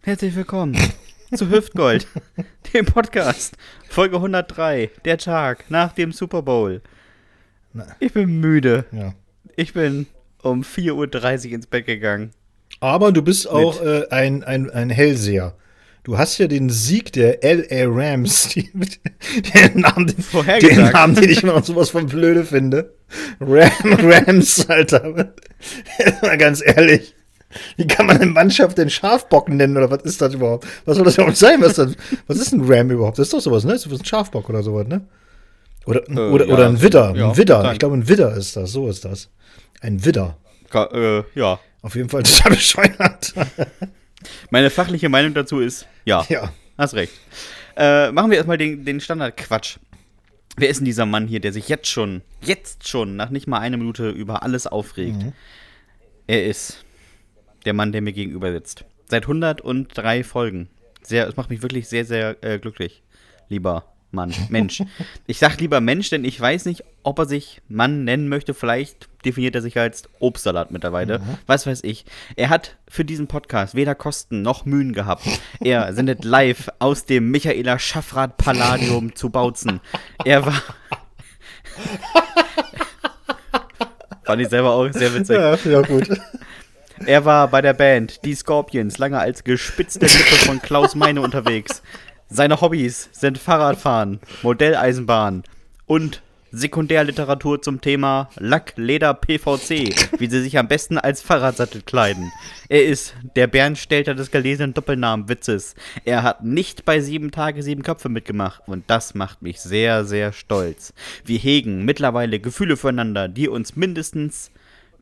Herzlich willkommen zu Hüftgold, dem Podcast. Folge 103, der Tag nach dem Super Bowl. Ich bin müde. Ja. Ich bin um 4.30 Uhr ins Bett gegangen. Aber du bist auch äh, ein, ein, ein Hellseher. Du hast ja den Sieg der LA Rams, die, den, Namen, den, den Namen, den ich noch sowas von blöde finde. Ram, Rams, Alter. Mal ganz ehrlich. Wie kann man eine Mannschaft den Schafbock nennen oder was ist das überhaupt? Was soll das überhaupt sein? Was, das, was ist ein Ram überhaupt? Das ist doch sowas, ne? Das ist ein Schafbock oder sowas, ne? Oder, Äh, oder, ja, oder ein Widder. ja, ein Widder. Ich glaube, ein Widder ist das. So ist das. Ein Widder. Ka äh, ja. Auf jeden Fall total bescheuert. Meine fachliche Meinung dazu ist, ja, ja. hast recht. Äh, machen wir erstmal den, den Standardquatsch. Wer ist denn dieser Mann hier, der sich jetzt schon, jetzt schon, nach nicht mal einer Minute über alles aufregt? Er ist der Mann, der mir gegenüber sitzt. Seit 103 Folgen. Sehr, es macht mich wirklich sehr, sehr äh, glücklich, lieber Mann, Mensch. Ich sag lieber Mensch, denn ich weiß nicht, ob er sich Mann nennen möchte. Vielleicht definiert er sich als Obstsalat mittlerweile. Was weiß ich. Er hat für diesen Podcast weder Kosten noch Mühen gehabt. Er sendet live aus dem Michaela Schaffrath Palladium zu Bautzen. Er war. Fand ich selber auch sehr witzig. Ja, ja, gut. Er war bei der Band Die Scorpions lange als gespitzte Lippe von Klaus Meine unterwegs. Seine Hobbys sind Fahrradfahren, Modelleisenbahn und Sekundärliteratur zum Thema Lack, Leder, PVC, wie sie sich am besten als Fahrradsattel kleiden. Er ist der Bernstelter des gelesenen Doppelnamen-Witzes. Er hat nicht bei sieben Tage sieben Köpfe mitgemacht und das macht mich sehr, sehr stolz. Wir hegen mittlerweile Gefühle füreinander, die uns mindestens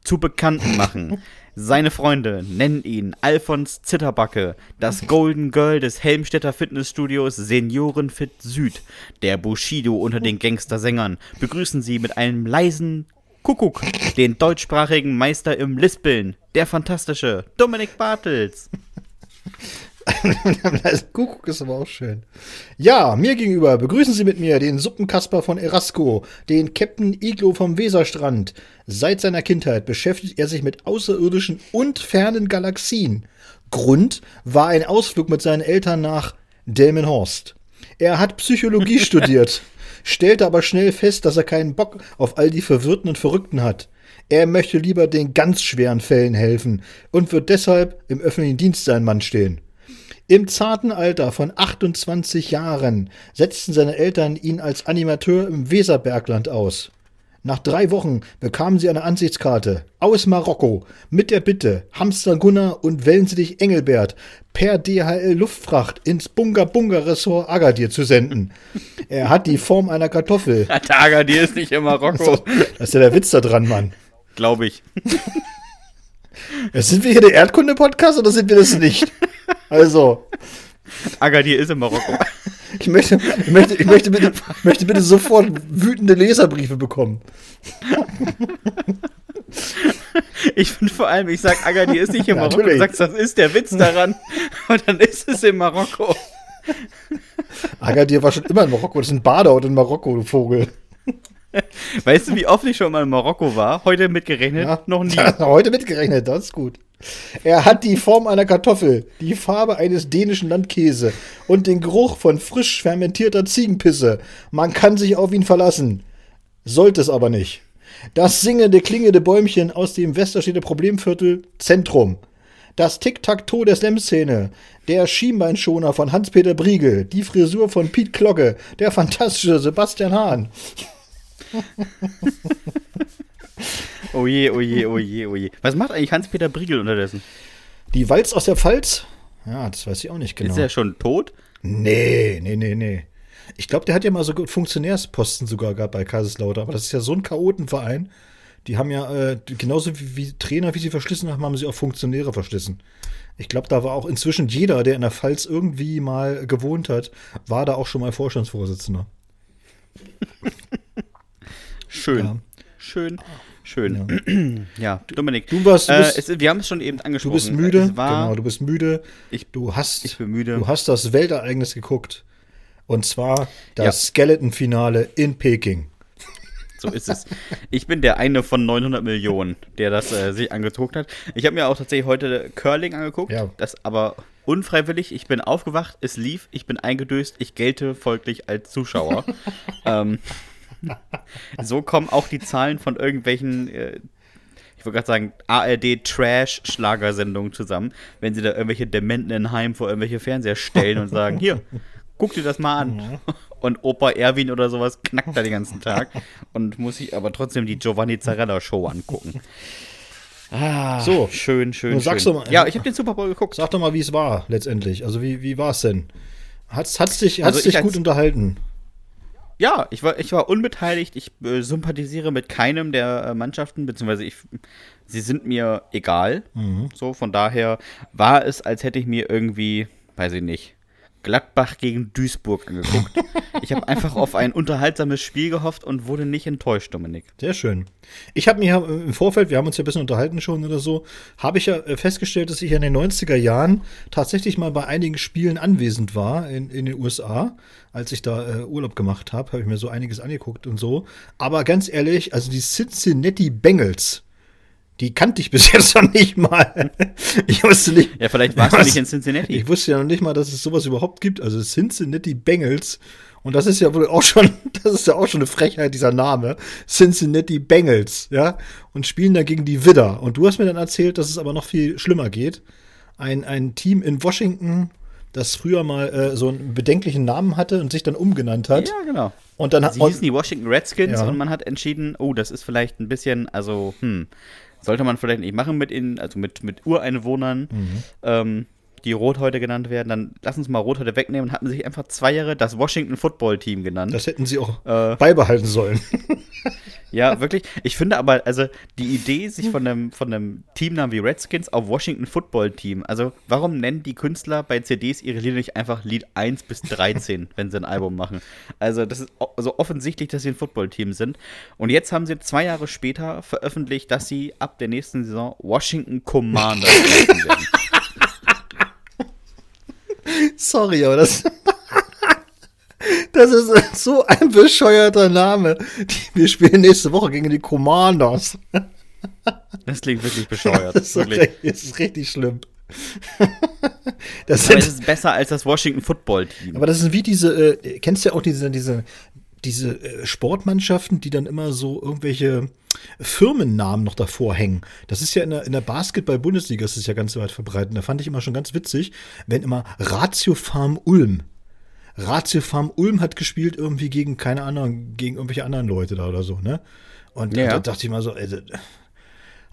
zu Bekannten machen. Seine Freunde nennen ihn Alfons Zitterbacke, das Golden Girl des Helmstädter Fitnessstudios Seniorenfit Süd, der Bushido unter den Gangstersängern. Begrüßen Sie mit einem leisen Kuckuck den deutschsprachigen Meister im Lispeln, der fantastische Dominik Bartels. Kuckuck ist aber auch schön. Ja, mir gegenüber begrüßen Sie mit mir den Suppenkasper von Erasco, den Captain Iglo vom Weserstrand. Seit seiner Kindheit beschäftigt er sich mit außerirdischen und fernen Galaxien. Grund war ein Ausflug mit seinen Eltern nach Delmenhorst. Er hat Psychologie studiert, stellte aber schnell fest, dass er keinen Bock auf all die Verwirrten und Verrückten hat. Er möchte lieber den ganz schweren Fällen helfen und wird deshalb im öffentlichen Dienst sein Mann stehen. Im zarten Alter von 28 Jahren setzten seine Eltern ihn als Animateur im Weserbergland aus. Nach drei Wochen bekamen sie eine Ansichtskarte aus Marokko mit der Bitte, Hamster Gunnar und Wellensittich Engelbert per DHL Luftfracht ins Bunga Bunga Ressort Agadir zu senden. Er hat die Form einer Kartoffel. Der Agadir ist nicht in Marokko, Das ist ja der Witz da dran, Mann. glaube ich. Sind wir hier der Erdkunde-Podcast oder sind wir das nicht? Also, Agadir ist in Marokko. ich möchte, ich möchte, ich möchte, bitte, möchte bitte sofort wütende Leserbriefe bekommen. Ich finde vor allem, ich sag Agadir ist nicht in Marokko, du natürlich. sagst, das ist der Witz daran und dann ist es in Marokko. Agadir war schon immer in Marokko. Das ist ein Badeort in Marokko, du Vogel. Weißt du, wie oft ich schon mal in Marokko war? Heute mitgerechnet? Ja, Noch nie. Ja, heute mitgerechnet, das ist gut. Er hat die Form einer Kartoffel, die Farbe eines dänischen Landkäse und den Geruch von frisch fermentierter Ziegenpisse. Man kann sich auf ihn verlassen. Sollte es aber nicht. Das singende, klingende Bäumchen aus dem Westerstädter Problemviertel Zentrum. Das Tic-Tac-Toe der Slam-Szene. Der Schienbeinschoner von Hans-Peter Briegel. Die Frisur von Piet Glocke. Der fantastische Sebastian Hahn. Oh je, oh je, oh je, oh je. Was macht eigentlich Hans-Peter Briegel unterdessen? Die Walz aus der Pfalz? Ja, das weiß ich auch nicht genau. Ist er schon tot? Nee, nee, nee, nee. Ich glaube, der hat ja mal so Funktionärsposten sogar gehabt bei Kaiserslautern, aber das ist ja so ein Chaotenverein. Die haben ja äh, genauso wie, wie Trainer, wie sie verschlissen haben, haben sie auch Funktionäre verschlissen. Ich glaube, da war auch inzwischen jeder, der in der Pfalz irgendwie mal gewohnt hat, war da auch schon mal Vorstandsvorsitzender. Schön. Ja. Schön. Schön. Ja, Dominik. Du warst- du äh, bist- es, wir haben es schon eben Du angesprochen. bist müde, Es war, genau, du bist müde. Ich- du hast, ich bin müde. Du hast das Weltereignis geguckt. Und zwar das Ja. Skeleton-Finale in Peking. So ist es. Ich bin der eine von 900 Millionen, der das äh, sich angeguckt hat. Ich habe mir auch tatsächlich heute Curling angeguckt, Ja. das aber unfreiwillig. Ich bin aufgewacht, es lief, ich bin eingedöst, ich gelte folglich als Zuschauer. ähm, so kommen auch die Zahlen von irgendwelchen, äh, ich wollte gerade sagen, ARD-Trash-Schlagersendungen zusammen, wenn sie da irgendwelche Dementen in Heim vor irgendwelche Fernseher stellen und sagen, hier, guck dir das mal an. Und Opa Erwin oder sowas knackt da den ganzen Tag und muss sich aber trotzdem die Giovanni Zarella Show angucken. Ah, So, schön, schön. nun schön. mal- ja, ich habe den Super Bowl geguckt. Sag doch mal, wie es war letztendlich. Also wie, wie war es denn? Hat's, hat's dich, Also hat's ich dich gut unterhalten? Ja, ich war, ich war unbeteiligt. Ich äh, sympathisiere mit keinem der äh, Mannschaften, beziehungsweise ich, sie sind mir egal. So, von daher war es, als hätte ich mir irgendwie, weiß ich nicht, Gladbach gegen Duisburg angeguckt. ich habe einfach auf ein unterhaltsames Spiel gehofft und wurde nicht enttäuscht, Dominik. Sehr schön. Ich habe mir im Vorfeld, wir haben uns ja ein bisschen unterhalten schon oder so, habe ich ja äh, festgestellt, dass ich in den 90er Jahren tatsächlich mal bei einigen Spielen anwesend war in, in den USA. Als ich da äh, Urlaub gemacht habe, habe ich mir so einiges angeguckt und so. Aber ganz ehrlich, also die Cincinnati Bengals, die kannte ich bis jetzt noch nicht mal. Ich wusste nicht. Ja, vielleicht warst du Was? nicht in Cincinnati. Ich wusste ja noch nicht mal, dass es sowas überhaupt gibt. Also Cincinnati Bengals. Und das ist ja wohl auch schon, das ist ja auch schon eine Frechheit, dieser Name. Cincinnati Bengals, ja. Und spielen da gegen die Widder. Und du hast mir dann erzählt, dass es aber noch viel schlimmer geht. Ein, ein Team in Washington, das früher mal äh, so einen bedenklichen Namen hatte und sich dann umgenannt hat. ja, genau. Und dann hat Sie hießen die Washington Redskins Ja. und man hat entschieden, oh, das ist vielleicht ein bisschen, also, hm, sollte man vielleicht nicht machen mit ihnen, also mit, mit Ureinwohnern, Mhm. ähm, die Rothäute genannt werden, dann lass uns mal Rothäute wegnehmen und hatten sich einfach zwei Jahre das Washington Football Team genannt. das hätten sie auch Äh. beibehalten sollen. ja, wirklich. Ich finde aber, also die Idee, sich von einem, von einem Teamnamen wie Redskins auf Washington Football Team, also warum nennen die Künstler bei CDs ihre Lieder nicht einfach Lied 1 bis 13, wenn sie ein Album machen? Also das ist o- also offensichtlich, dass sie ein Football-Team sind. Und jetzt haben sie zwei Jahre später veröffentlicht, dass sie ab der nächsten Saison Washington Commanders werden. Sorry, aber das. Das ist so ein bescheuerter Name. Wir spielen nächste Woche gegen die Commanders. Das klingt wirklich bescheuert. Das ist, wirklich. richtig, das ist richtig schlimm. Das sind, ist besser als das Washington Football Team. aber das sind wie diese, äh, kennst du ja auch diese, diese, diese äh, Sportmannschaften, die dann immer so irgendwelche Firmennamen noch davor hängen. Das ist ja in der, in der Basketball-Bundesliga, ist es ja ganz weit verbreitet. Da fand ich immer schon ganz witzig, wenn immer Ratio Farm Ulm. Ratio Farm Ulm hat gespielt irgendwie gegen, keine Ahnung, gegen irgendwelche anderen Leute da oder so, ne? Und Ja. da dachte ich mal so, ey,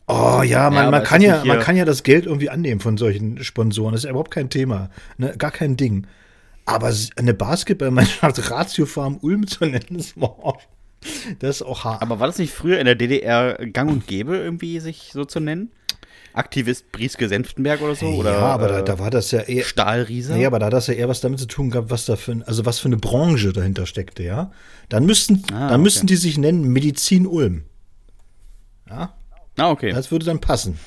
Oh ja, man, aber man, kann ja, man kann ja das Geld irgendwie annehmen von solchen Sponsoren. Das ist ja überhaupt kein Thema. Ne? Gar kein Ding. Aber eine Basketballmannschaft Ratio Farm Ulm zu nennen, ist, boah, das ist auch hart. Aber war das nicht früher in der DDR gang und gäbe, irgendwie sich so zu nennen? Aktivist Brieske Senftenberg oder so? Oder, ja, aber da, äh, da war das ja eher. Stahlriese? Nee, aber da hat das ja eher was damit zu tun gehabt, was da für, also was für eine Branche dahinter steckte, ja. Dann müssten, Ah, dann okay. müssten die sich nennen Medizin Ulm. Ja, Ah, okay. das würde dann passen.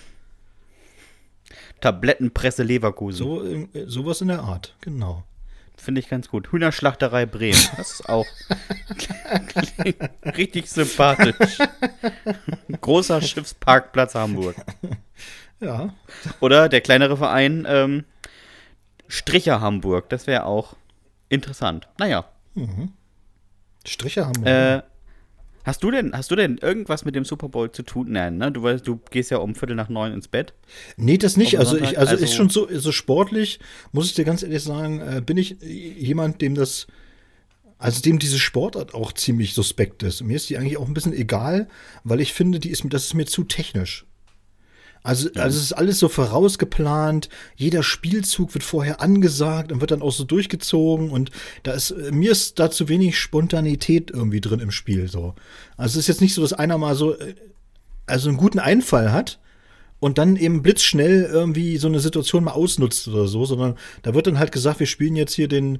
Tablettenpresse Leverkusen. So, äh, sowas in der Art, genau. Finde ich ganz gut. Hühnerschlachterei Bremen. Das ist auch richtig sympathisch. Großer Schiffsparkplatz Hamburg. Ja, Oder der kleinere Verein ähm, Stricher Hamburg. Das wäre auch interessant. Naja. Striche haben wir. Äh, hast du denn, hast du denn irgendwas mit dem Super Bowl zu tun? Nein, ne? Du weißt, du gehst ja um Viertel nach neun ins Bett. Nee, das nicht. Also, dem ich, Sonntag, also, also- ist schon so, so sportlich, muss ich dir ganz ehrlich sagen, äh, bin ich jemand, dem das, also dem diese Sportart auch ziemlich suspekt ist. Mir ist die eigentlich auch ein bisschen egal, weil ich finde, die ist, mir- das ist mir zu technisch. Also, also es ist alles so vorausgeplant, jeder Spielzug wird vorher angesagt und wird dann auch so durchgezogen und da ist, äh, mir ist da zu wenig Spontanität irgendwie drin im Spiel so. Also es ist jetzt nicht so, dass einer mal so, äh, also einen guten Einfall hat und dann eben blitzschnell irgendwie so eine Situation mal ausnutzt oder so, sondern da wird dann halt gesagt, wir spielen jetzt hier den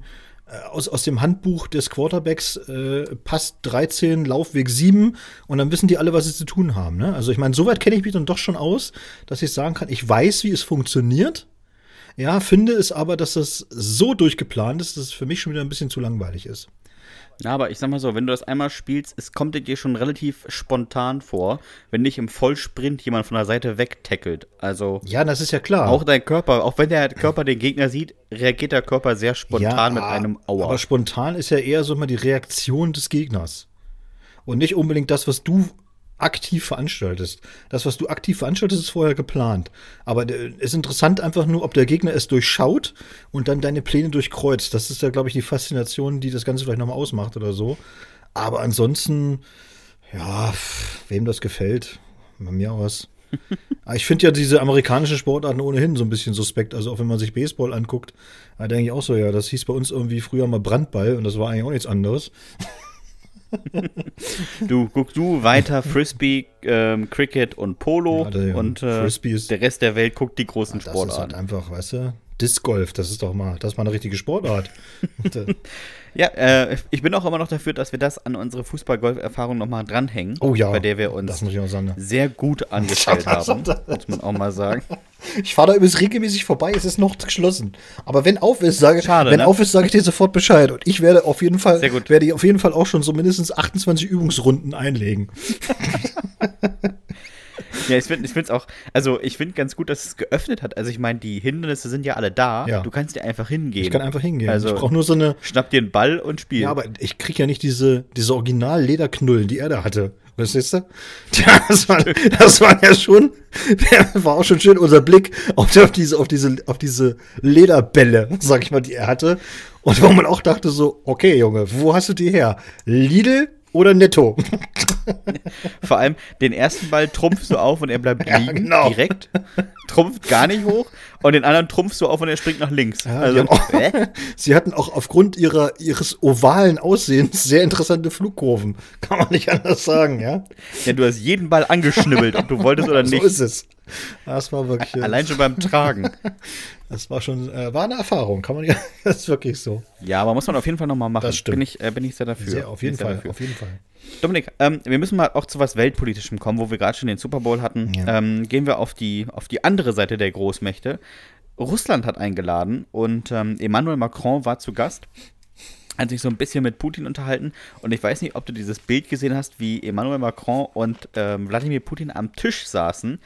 aus, aus dem Handbuch des Quarterbacks äh, Pass 13, Laufweg 7 und dann wissen die alle, was sie zu tun haben. Ne? Also ich meine, soweit kenne ich mich dann doch schon aus, dass ich sagen kann, ich weiß, wie es funktioniert. Ja, finde es aber, dass das so durchgeplant ist, dass es für mich schon wieder ein bisschen zu langweilig ist. Ja, aber ich sag mal so, wenn du das einmal spielst, es kommt dir schon relativ spontan vor, wenn dich im Vollsprint jemand von der Seite wegtackelt. Also. Ja, das ist ja klar. Auch dein Körper, auch wenn der Körper den Gegner sieht, reagiert der Körper sehr spontan ja, mit einem Aua. Aber spontan ist ja eher so mal die Reaktion des Gegners. Und nicht unbedingt das, was du aktiv veranstaltest. Das, was du aktiv veranstaltest, ist vorher geplant. Aber es ist interessant einfach nur, ob der Gegner es durchschaut und dann deine Pläne durchkreuzt. Das ist ja, glaube ich, die Faszination, die das Ganze vielleicht nochmal ausmacht oder so. Aber ansonsten, ja, wem das gefällt, bei mir aus. ich finde ja diese amerikanischen Sportarten ohnehin so ein bisschen suspekt. Also auch wenn man sich Baseball anguckt, da denke ich auch so, ja, das hieß bei uns irgendwie früher mal Brandball und das war eigentlich auch nichts anderes. du guck du weiter Frisbee, ähm, Cricket und Polo ja, der, und äh, der Rest der Welt guckt die großen ja, Sportarten. Das ist halt einfach, weißt du, Disc Golf, das ist doch mal, das ist mal eine richtige Sportart. Ja, äh, ich bin auch immer noch dafür, dass wir das an unsere Fußball-Golf-Erfahrung nochmal dranhängen. Oh ja. Bei der wir uns sehr gut angestellt haben, muss man auch mal sagen. Ich fahre da übrigens regelmäßig vorbei, es ist noch geschlossen. Aber wenn auf ist, sage, Schade, wenn ne? auf ist, sage ich dir sofort Bescheid. Und ich werde auf jeden Fall, werde ich auf jeden Fall auch schon so mindestens 28 Übungsrunden einlegen. Ja, ich finde es auch, also ich finde ganz gut, dass es geöffnet hat. Also ich meine, die Hindernisse sind ja alle da. Ja. Du kannst dir einfach hingehen. Ich kann einfach hingehen. Also ich brauche nur so eine. Schnapp dir einen Ball und spiel. Ja, aber ich kriege ja nicht diese, diese Original-Lederknullen, die er da hatte. Verstehst du? Das war, das war ja schon, war auch schon schön unser Blick auf, auf, diese, auf, diese, auf diese Lederbälle, sag ich mal, die er hatte. Und wo man auch dachte so, okay, Junge, wo hast du die her? Lidl oder Netto? Vor allem den ersten Ball trumpfst du auf und er bleibt liegen, ja, genau. direkt. Trumpft gar nicht hoch. Und den anderen trumpfst du auf und er springt nach links. Ja, also, auch, sie hatten auch aufgrund ihrer, ihres ovalen Aussehens sehr interessante Flugkurven. Kann man nicht anders sagen, ja? Ja, du hast jeden Ball angeschnibbelt, ob du wolltest oder nicht. So ist es. Das war wirklich. Äh, Allein schon beim Tragen. Das war schon, äh, war eine Erfahrung, kann man ja, das ist wirklich so. Ja, aber muss man auf jeden Fall nochmal machen. Das stimmt. Bin ich, äh, bin ich sehr dafür. Sehr, auf jeden Fall, auf jeden Fall. Dominik, ähm, wir müssen mal auch zu was Weltpolitischem kommen, wo wir gerade schon den Super Bowl hatten. Ja. Ähm, gehen wir auf die, auf die andere Seite der Großmächte. Russland hat eingeladen und ähm, Emmanuel Macron war zu Gast hat sich so ein bisschen mit Putin unterhalten. Und ich weiß nicht, ob du dieses Bild gesehen hast, wie Emmanuel Macron und ähm, Wladimir Putin am Tisch saßen.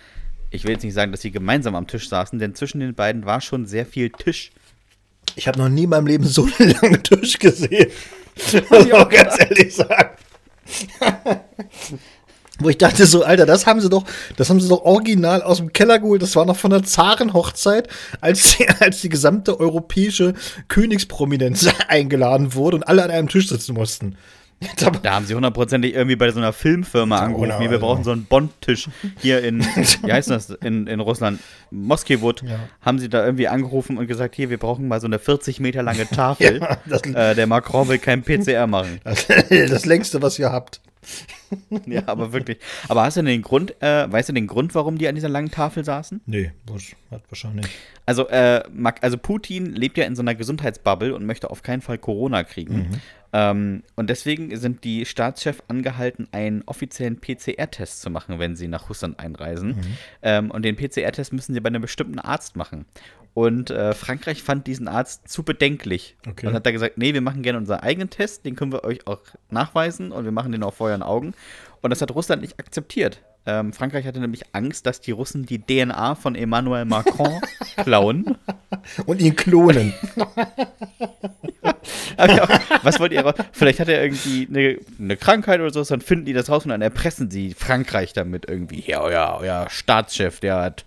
Ich will jetzt nicht sagen, dass sie gemeinsam am Tisch saßen, denn zwischen den beiden war schon sehr viel Tisch. Ich habe noch nie in meinem Leben so einen langen Tisch gesehen. Muss ich auch ganz ehrlich sagen. Wo ich dachte so, Alter, das haben sie doch, das haben sie doch original aus dem Keller geholt. Das war noch von der Zarenhochzeit, als die, als die gesamte europäische Königsprominenz eingeladen wurde und alle an einem Tisch sitzen mussten. Da haben sie hundertprozentig irgendwie bei so einer Filmfirma angerufen. Genau, wir brauchen so einen Bond-Tisch hier in, wie heißt das, in, in Russland, Moskewut. Ja. Haben sie da irgendwie angerufen und gesagt, hier, wir brauchen mal so eine 40 Meter lange Tafel. ja, das, äh, der Macron will kein PCR machen. Das, das längste, was ihr habt. ja, aber wirklich. Aber hast du den Grund, äh, weißt du den Grund, warum die an dieser langen Tafel saßen? Nee, hat wahrscheinlich. Also, äh, also Putin lebt ja in so einer Gesundheitsbubble und möchte auf keinen Fall Corona kriegen. Mhm. Ähm, und deswegen sind die Staatschefs angehalten, einen offiziellen PCR-Test zu machen, wenn sie nach Russland einreisen. Mhm. Ähm, und den PCR-Test müssen sie bei einem bestimmten Arzt machen. Und äh, Frankreich fand diesen Arzt zu bedenklich. Okay. Und hat da gesagt, nee, wir machen gerne unseren eigenen Test, den können wir euch auch nachweisen und wir machen den auf Feuer und Augen. Und das hat Russland nicht akzeptiert. Ähm, Frankreich hatte nämlich Angst, dass die Russen die DNA von Emmanuel Macron klauen. Und ihn klonen. was wollt ihr? Vielleicht hat er irgendwie eine, eine, Krankheit oder so, dann finden die das raus und dann erpressen sie Frankreich damit irgendwie. Ja, euer, euer Staatschef, der hat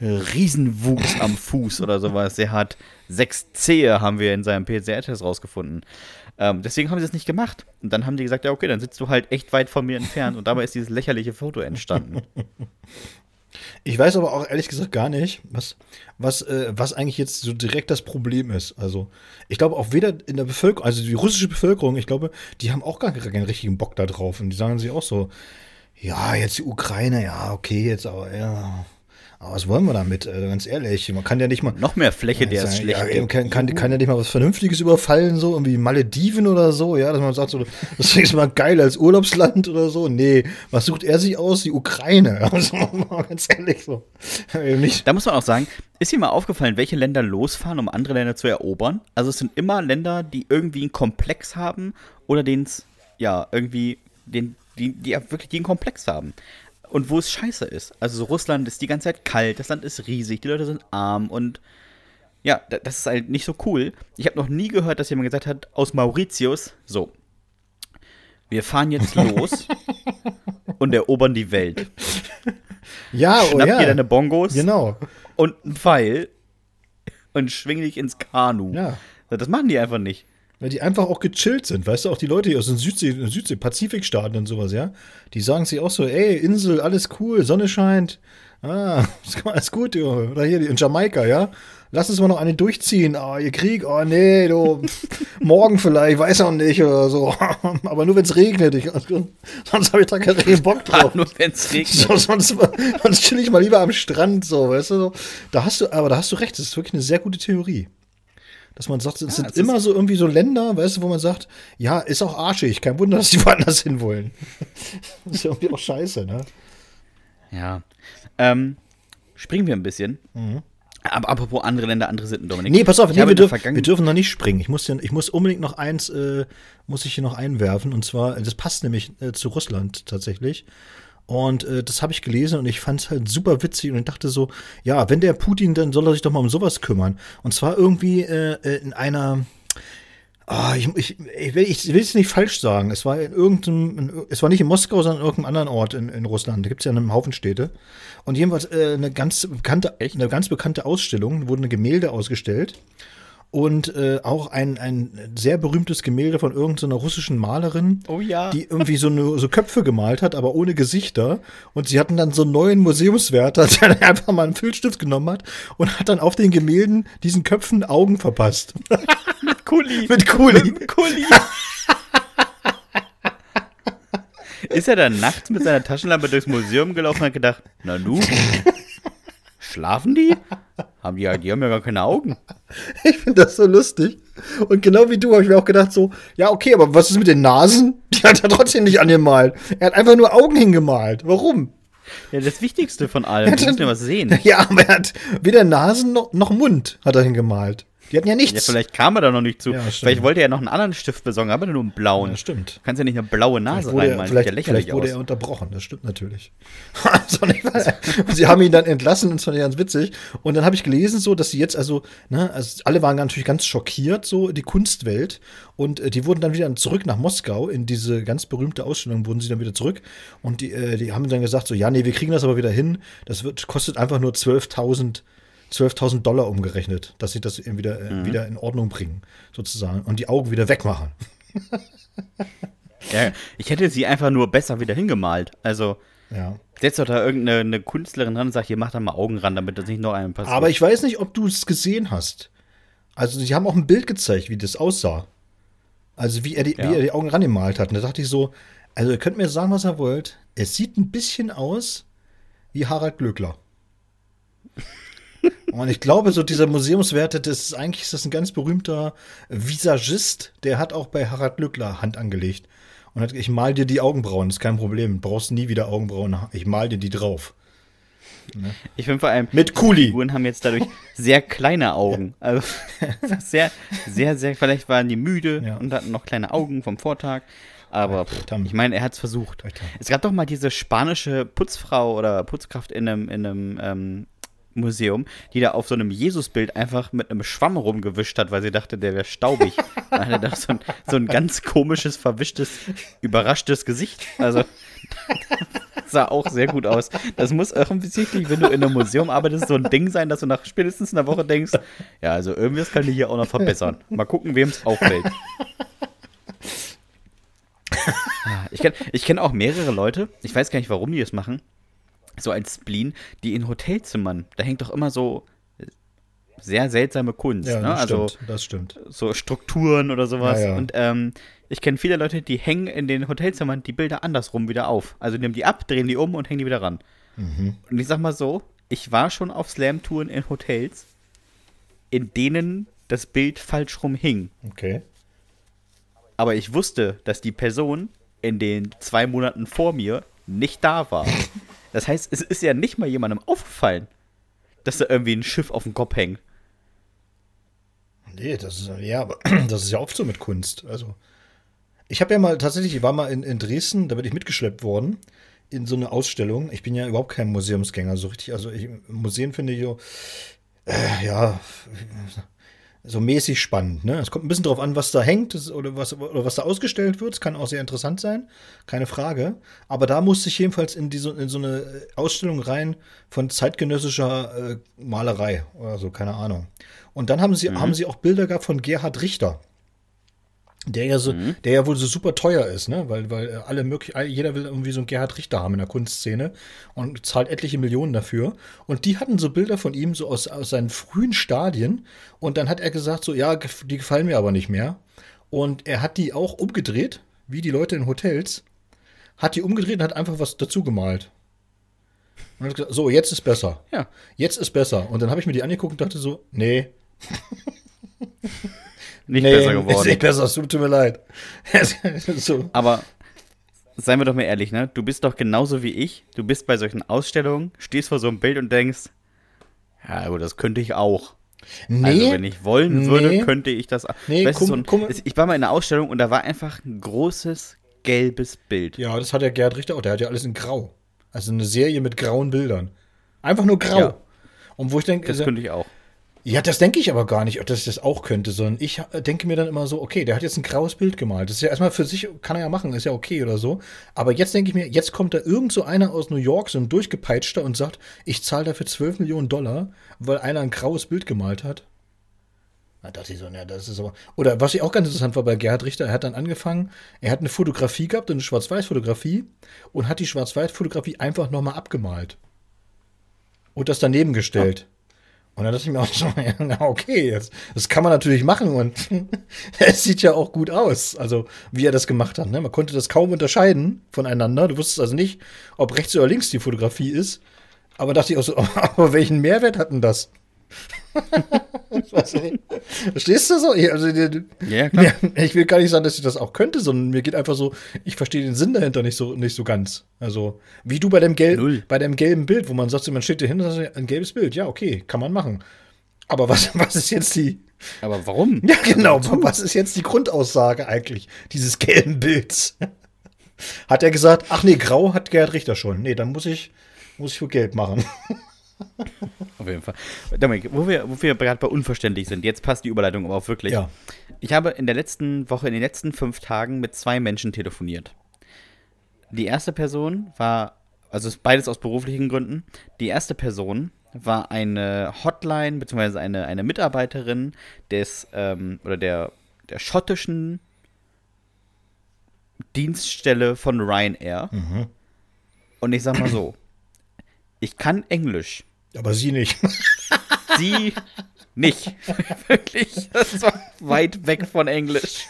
Riesenwuchs am Fuß oder sowas. Der hat sechs Zehe, haben wir in seinem PCR-Test rausgefunden. Ähm, deswegen haben sie das nicht gemacht. Und dann haben die gesagt, ja, okay, dann sitzt du halt echt weit von mir entfernt. Und dabei ist dieses lächerliche Foto entstanden. Ich weiß aber auch ehrlich gesagt gar nicht, was, was, äh, was eigentlich jetzt so direkt das Problem ist. Also, ich glaube auch weder in der Bevölkerung, also die russische Bevölkerung, ich glaube, die haben auch gar keinen richtigen Bock da drauf. Und die sagen sich auch so, ja, jetzt die Ukraine, ja, okay, jetzt aber, ja, aber was wollen wir damit? Also ganz ehrlich, man kann ja nicht mal. Noch mehr Fläche, der ist schlecht. Ja, kann, kann, kann, ja nicht mal was Vernünftiges überfallen, so irgendwie Malediven oder so, ja, dass man sagt, so, das ist mal geil als Urlaubsland oder so. Nee, was sucht er sich aus? Die Ukraine. Also, ganz ehrlich so. Da muss man auch sagen, Ist dir mal aufgefallen, welche Länder losfahren, um andere Länder zu erobern? Also es sind immer Länder, die irgendwie einen Komplex haben oder den es, ja, irgendwie, den, die, die wirklich den Komplex haben. Und wo es scheiße ist. Also so Russland ist die ganze Zeit kalt, das Land ist riesig, die Leute sind arm und ja, da- das ist halt nicht so cool. Ich habe noch nie gehört, dass jemand gesagt hat, aus Mauritius, so, wir fahren jetzt los und erobern die Welt. Ja, oh Schnapp ja. dir deine Bongos Genau. und einen Pfeil und schwing dich ins Kanu. Ja. Das machen die einfach nicht. Weil die einfach auch gechillt sind, weißt du, auch die Leute hier aus den Südsee, Südsee Pazifikstaaten und sowas, ja, die sagen sich auch so, ey, Insel, alles cool, Sonne scheint, ah, ist alles gut, jo. oder hier in Jamaika, ja, lass uns mal noch eine durchziehen, ah, ihr Krieg, oh nee, du, morgen vielleicht, weiß auch nicht, oder so, aber nur wenn es regnet, ich, sonst habe ich da keinen Bock drauf. Nur wenn es regnet. So, sonst, sonst chill ich mal lieber am Strand, so, weißt du, so. Da hast du, aber da hast du recht, das ist wirklich eine sehr gute Theorie. Dass man sagt, es Ja, sind immer so irgendwie so Länder, weißt du, wo man sagt, ja, ist auch arschig, kein Wunder, dass die woanders hin wollen. das ist irgendwie auch scheiße, ne? Ja. Ähm, springen wir ein bisschen. Aber apropos andere Länder, andere Sitten, Dominik. Mhm. Nee, pass auf, nee, wir, dürf, wir dürfen noch nicht springen. Ich muss, hier, ich muss unbedingt noch eins, äh, muss ich hier noch einwerfen. Und zwar, das passt nämlich äh, zu Russland tatsächlich. Und äh, das habe ich gelesen und ich fand es halt super witzig und ich dachte so, ja, wenn der Putin, dann soll er sich doch mal um sowas kümmern. Und zwar irgendwie äh, äh, in einer, Ah, ich, ich, ich, will, ich will es nicht falsch sagen. Es war in irgendeinem, in, es war nicht in Moskau, sondern in irgendeinem anderen Ort in, in Russland. Da gibt es ja einen Haufen Städte. Und jedenfalls äh, eine ganz bekannte, eine ganz bekannte Ausstellung, wurden Gemälde ausgestellt. Und äh, auch ein, ein sehr berühmtes Gemälde von irgendeiner russischen Malerin, Oh ja. die irgendwie so, eine, so Köpfe gemalt hat, aber ohne Gesichter. Und sie hatten dann so einen neuen Museumswärter, der dann einfach mal einen Filzstift genommen hat und hat dann auf den Gemälden diesen Köpfen Augen verpasst. Kuli. Mit Kuli. Kuli. Ist er dann nachts mit seiner Taschenlampe durchs Museum gelaufen und hat gedacht, na nu, schlafen die? Haben die, die haben ja gar keine Augen. Ich finde das so lustig. Und genau wie du habe ich mir auch gedacht so, ja okay, aber was ist mit den Nasen? Die hat er trotzdem nicht angemalt. Er hat einfach nur Augen hingemalt. Warum? Ja, das Wichtigste von allem. Du musst ja was sehen. Ja, aber er hat weder Nasen noch, noch Mund hat er hingemalt. Die hatten ja nichts. Ja, vielleicht kam er da noch nicht zu. Ja, vielleicht wollte er noch einen anderen Stift besorgen, aber nur einen blauen. Ja, stimmt. Du kannst ja nicht eine blaue Vielleicht Nase er, reinmalen. vielleicht, Sieht ja lächerlich vielleicht wurde aus. er unterbrochen, das stimmt natürlich. und sie haben ihn dann entlassen und das fand ich ganz witzig. Und dann habe ich gelesen, so, dass sie jetzt, also, ne, also alle waren natürlich ganz schockiert, so die Kunstwelt. Und äh, die wurden dann wieder zurück nach Moskau in diese ganz berühmte Ausstellung, wurden sie dann wieder zurück. Und die, äh, die haben dann gesagt, so, ja, nee, wir kriegen das aber wieder hin. Das wird, kostet einfach nur 12.000 12.000 Dollar umgerechnet, dass sie das wieder, äh, wieder in Ordnung bringen, sozusagen. Und die Augen wieder wegmachen. Ja, ich hätte sie einfach nur besser wieder hingemalt. Also, Ja. setzt doch da irgendeine eine Künstlerin ran und sagt, hier, mach da mal Augen ran, damit das nicht noch einem passiert. Aber ich weiß nicht, ob du es gesehen hast. Also, sie haben auch ein Bild gezeigt, wie das aussah. Also, wie er die, Ja. wie er die Augen rangemalt hat. Und da dachte ich so, also, ihr könnt mir sagen, was ihr wollt. Es sieht ein bisschen aus wie Harald Glöckler. Und ich glaube, so dieser Museumswärter, das ist eigentlich ist das ein ganz berühmter Visagist, der hat auch bei Harald Glöckler Hand angelegt. Und hat, ich mal dir die Augenbrauen, ist kein Problem. Brauchst nie wieder Augenbrauen. Ich mal dir die drauf. Ich finde vor allem, Mit die Kuli. Figuren haben jetzt dadurch sehr kleine Augen. Also sehr, sehr, sehr, vielleicht waren die müde Ja. und hatten noch kleine Augen vom Vortag. Aber pff, ich meine, er hat es versucht. Es gab doch mal diese spanische Putzfrau oder Putzkraft in einem, in einem ähm, Museum, die da auf so einem Jesusbild einfach mit einem Schwamm rumgewischt hat, weil sie dachte, der wäre staubig. Dann hatte er da so ein, so ein ganz komisches, verwischtes, überraschtes Gesicht. Also sah auch sehr gut aus. Das muss offensichtlich, wenn du in einem Museum arbeitest, so ein Ding sein, dass du nach spätestens einer Woche denkst, ja, also irgendwas kann ich hier auch noch verbessern. Mal gucken, wem es auffällt. Ah, Ich kenne ich kenn auch mehrere Leute, ich weiß gar nicht, warum die das machen, so ein Spleen, die in Hotelzimmern, da hängt doch immer so sehr seltsame Kunst, Ja, ne? das Also stimmt. Das stimmt. so Strukturen oder sowas. Ja, ja. Und ähm, ich kenne viele Leute, die hängen in den Hotelzimmern die Bilder andersrum wieder auf. Also nehmen die ab, drehen die um und hängen die wieder ran. Mhm. Und ich sag mal so, ich war schon auf Slam-Touren in Hotels, in denen das Bild falsch rum hing. Okay. Aber ich wusste, dass die Person in den zwei Monaten vor mir nicht da war. Das heißt, es ist ja nicht mal jemandem aufgefallen. dass da irgendwie ein Schiff auf dem Kopf hängt. Nee, das ist ja, aber das ist ja oft so mit Kunst. Also, ich habe ja mal tatsächlich, ich war mal in, in Dresden, da bin ich mitgeschleppt worden in so eine Ausstellung. Ich bin ja überhaupt kein Museumsgänger, so richtig. Also ich, Museen finde ich so, äh, ja, so mäßig spannend. Ne? Es kommt ein bisschen drauf an, was da hängt oder was, oder was da ausgestellt wird. Es kann auch sehr interessant sein, keine Frage. Aber da musste ich jedenfalls in, diese, in so eine Ausstellung rein von zeitgenössischer äh, Malerei oder so, keine Ahnung. Und dann haben sie, mhm. haben sie auch Bilder gehabt von Gerhard Richter. Der ja so, mhm. der ja wohl so super teuer ist, ne? Weil, weil alle möglich, jeder will irgendwie so einen Gerhard Richter haben in der Kunstszene und zahlt etliche Millionen dafür. Und die hatten so Bilder von ihm so aus, aus seinen frühen Stadien. Und dann hat er gesagt, so, ja, die gefallen mir aber nicht mehr. Und er hat die auch umgedreht, wie die Leute in Hotels, hat die umgedreht und hat einfach was dazu gemalt. Und hat gesagt, so, jetzt ist besser. Ja. Jetzt ist besser. Und dann habe ich mir die angeguckt und dachte so, nee. nicht nee, besser geworden. Ist nicht besser, es tut mir leid. so. Aber seien wir doch mal ehrlich, ne? Du bist doch genauso wie ich. Du bist bei solchen Ausstellungen, stehst vor so einem Bild und denkst, ja, aber das könnte ich auch. Nee, also wenn ich wollen nee, würde, könnte ich das. Nee, weißt komm, so ein, komm, ich war mal in einer Ausstellung und da war einfach ein großes gelbes Bild. Ja, das hat der Gerhard Richter auch. Der hat ja alles in Grau. Also eine Serie mit grauen Bildern. Einfach nur grau. Ja. Und wo ich denke, das könnte ich auch. Ja, das denke ich aber gar nicht, dass ich das auch könnte, sondern ich denke mir dann immer so, okay, der hat jetzt ein graues Bild gemalt. Das ist ja erstmal für sich, kann er ja machen, ist ja okay oder so. Aber jetzt denke ich mir, jetzt kommt da irgend so einer aus New York, so ein durchgepeitschter und sagt, ich zahle dafür 12 Millionen Dollar, weil einer ein graues Bild gemalt hat. Da dachte ich so, ja, das ist aber. Oder was ich auch ganz interessant war bei Gerhard Richter, er hat dann angefangen, er hat eine Fotografie gehabt, eine Schwarz-Weiß-Fotografie und hat die Schwarz-Weiß-Fotografie einfach nochmal abgemalt. Und das daneben gestellt. Ja. Und dann dachte ich mir auch so, ja, okay, jetzt, das kann man natürlich machen und es sieht ja auch gut aus, also wie er das gemacht hat. Ne? Man konnte das kaum unterscheiden voneinander. Du wusstest also nicht, ob rechts oder links die Fotografie ist. Aber dachte ich auch so, aber welchen Mehrwert hat denn das? Verstehst du so? Also, ja, klar. Ich will gar nicht sagen, dass ich das auch könnte, sondern mir geht einfach so, ich verstehe den Sinn dahinter nicht so, nicht so ganz. Also, wie du bei dem, Gel bei dem gelben Bild, wo man sagt, man steht dahinter, das ist ein gelbes Bild. Ja, okay, kann man machen. Aber was, was ist jetzt die. Aber warum? Ja, genau. Was ist jetzt die Grundaussage eigentlich dieses gelben Bilds? Hat er gesagt, ach nee, grau hat Gerhard Richter schon. Nee, dann muss ich, muss ich für gelb machen. Auf jeden Fall. Dominik, wo wir, wo wir gerade bei unverständlich sind, jetzt passt die Überleitung aber auch wirklich. Ja. Ich habe in der letzten Woche, in den letzten fünf Tagen mit zwei Menschen telefoniert. Die erste Person war, also beides aus beruflichen Gründen. Die erste Person war eine Hotline, beziehungsweise eine, eine Mitarbeiterin des, ähm, oder der, der schottischen Dienststelle von Ryanair. Mhm. Und ich sag mal so, ich kann Englisch. Aber sie nicht. Sie nicht. Wirklich. Das war weit weg von Englisch.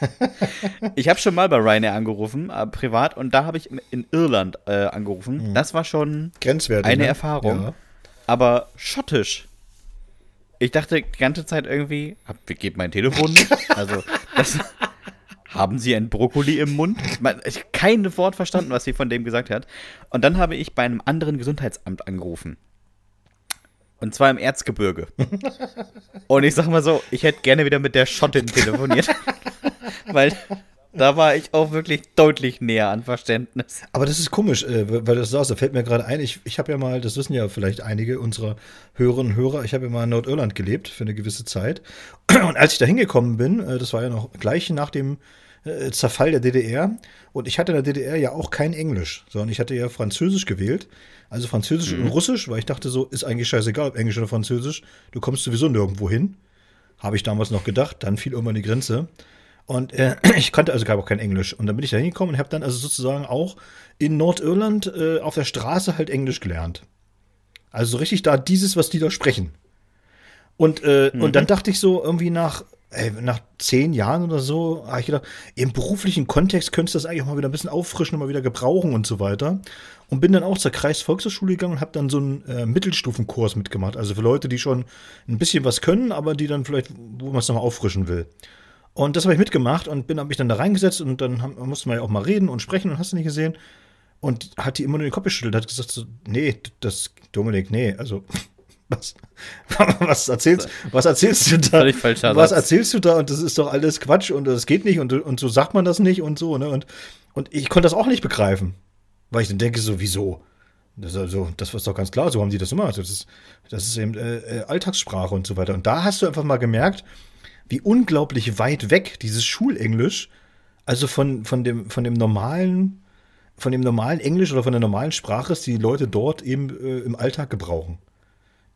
Ich habe schon mal bei Ryanair angerufen, äh, privat, und da habe ich in Irland äh, angerufen. Mhm. Das war schon Grenzwertig, eine ne? Erfahrung. Ja. Aber schottisch. Ich dachte die ganze Zeit irgendwie, wie geht mein Telefon nicht? Also, das, haben Sie ein Brokkoli im Mund? Ich habe kein Wort verstanden, was sie von dem gesagt hat. Und dann habe ich bei einem anderen Gesundheitsamt angerufen. Und zwar im Erzgebirge. Und ich sag mal so, ich hätte gerne wieder mit der Schottin telefoniert. weil da war ich auch wirklich deutlich näher an Verständnis. Aber das ist komisch, äh, weil das sagst, da fällt mir gerade ein, ich, ich habe ja mal, das wissen ja vielleicht einige unserer Hörerinnen und Hörer, ich habe ja mal in Nordirland gelebt für eine gewisse Zeit. Und als ich da hingekommen bin, äh, das war ja noch gleich nach dem äh, Zerfall der DDR. Und ich hatte in der DDR ja auch kein Englisch, sondern ich hatte ja Französisch gewählt. Also Französisch mhm. und Russisch, weil ich dachte so, ist eigentlich scheißegal, ob Englisch oder Französisch. Du kommst sowieso nirgendwo hin. Habe ich damals noch gedacht. Dann fiel irgendwann die Grenze. Und äh, ich kannte also gar kein Englisch. Und dann bin ich da hingekommen und habe dann also sozusagen auch in Nordirland äh, auf der Straße halt Englisch gelernt. Also so richtig da dieses, was die da sprechen. Und, äh, mhm. und dann dachte ich so irgendwie nach ey, nach zehn Jahren oder so, habe ich gedacht, im beruflichen Kontext könntest du das eigentlich auch mal wieder ein bisschen auffrischen und mal wieder gebrauchen und so weiter. Und bin dann auch zur Kreisvolkshochschule gegangen und habe dann so einen äh, Mittelstufenkurs mitgemacht. Also für Leute, die schon ein bisschen was können, aber die dann vielleicht, wo man es nochmal auffrischen will. Und das habe ich mitgemacht und bin, habe mich dann da reingesetzt und dann haben, musste man ja auch mal reden und sprechen und hast du nicht gesehen. Und hat die immer nur den Kopf geschüttelt, hat gesagt so, nee, das, Dominik, nee, also Was, was, erzählst, was erzählst du da? Völlig falscher Was erzählst du da? Und das ist doch alles Quatsch und das geht nicht und, und so sagt man das nicht und so, ne? Und, und ich konnte das auch nicht begreifen. Weil ich dann denke, so, wieso? Das, also, das ist doch ganz klar, so haben die das immer. Das ist, das ist eben äh, äh, Alltagssprache und so weiter. Und da hast du einfach mal gemerkt, wie unglaublich weit weg dieses Schulenglisch, also von, von, dem, von dem normalen, von dem normalen Englisch oder von der normalen Sprache ist, die die Leute dort eben äh, im Alltag gebrauchen.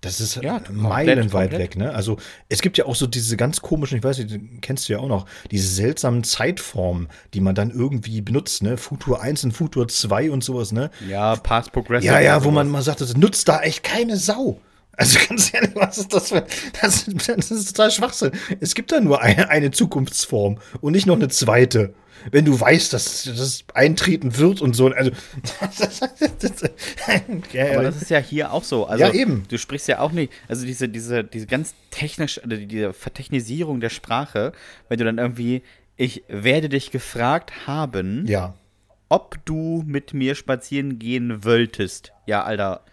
Das ist Ja, meilenweit weg, ne? Also es gibt ja auch so diese ganz komischen, ich weiß nicht, die kennst du ja auch noch, diese seltsamen Zeitformen, die man dann irgendwie benutzt, ne? Futur 1 und Futur 2 und sowas, ne? Ja, Past Progressive. Ja, ja, wo man mal sagt, das nutzt da echt keine Sau. Also ganz ehrlich, was ist das für. Das, das ist total Schwachsinn. Es gibt da nur eine, eine Zukunftsform und nicht noch eine zweite. Wenn du weißt, dass das eintreten wird und so. Also. ja, Aber das ist ja hier auch so. Also, Ja, eben. Du sprichst ja auch nicht, also diese, diese, diese ganz technisch, also diese Vertechnisierung der Sprache, wenn du dann irgendwie, ich werde dich gefragt haben, ja. ob du mit mir spazieren gehen wolltest. Ja, Alter,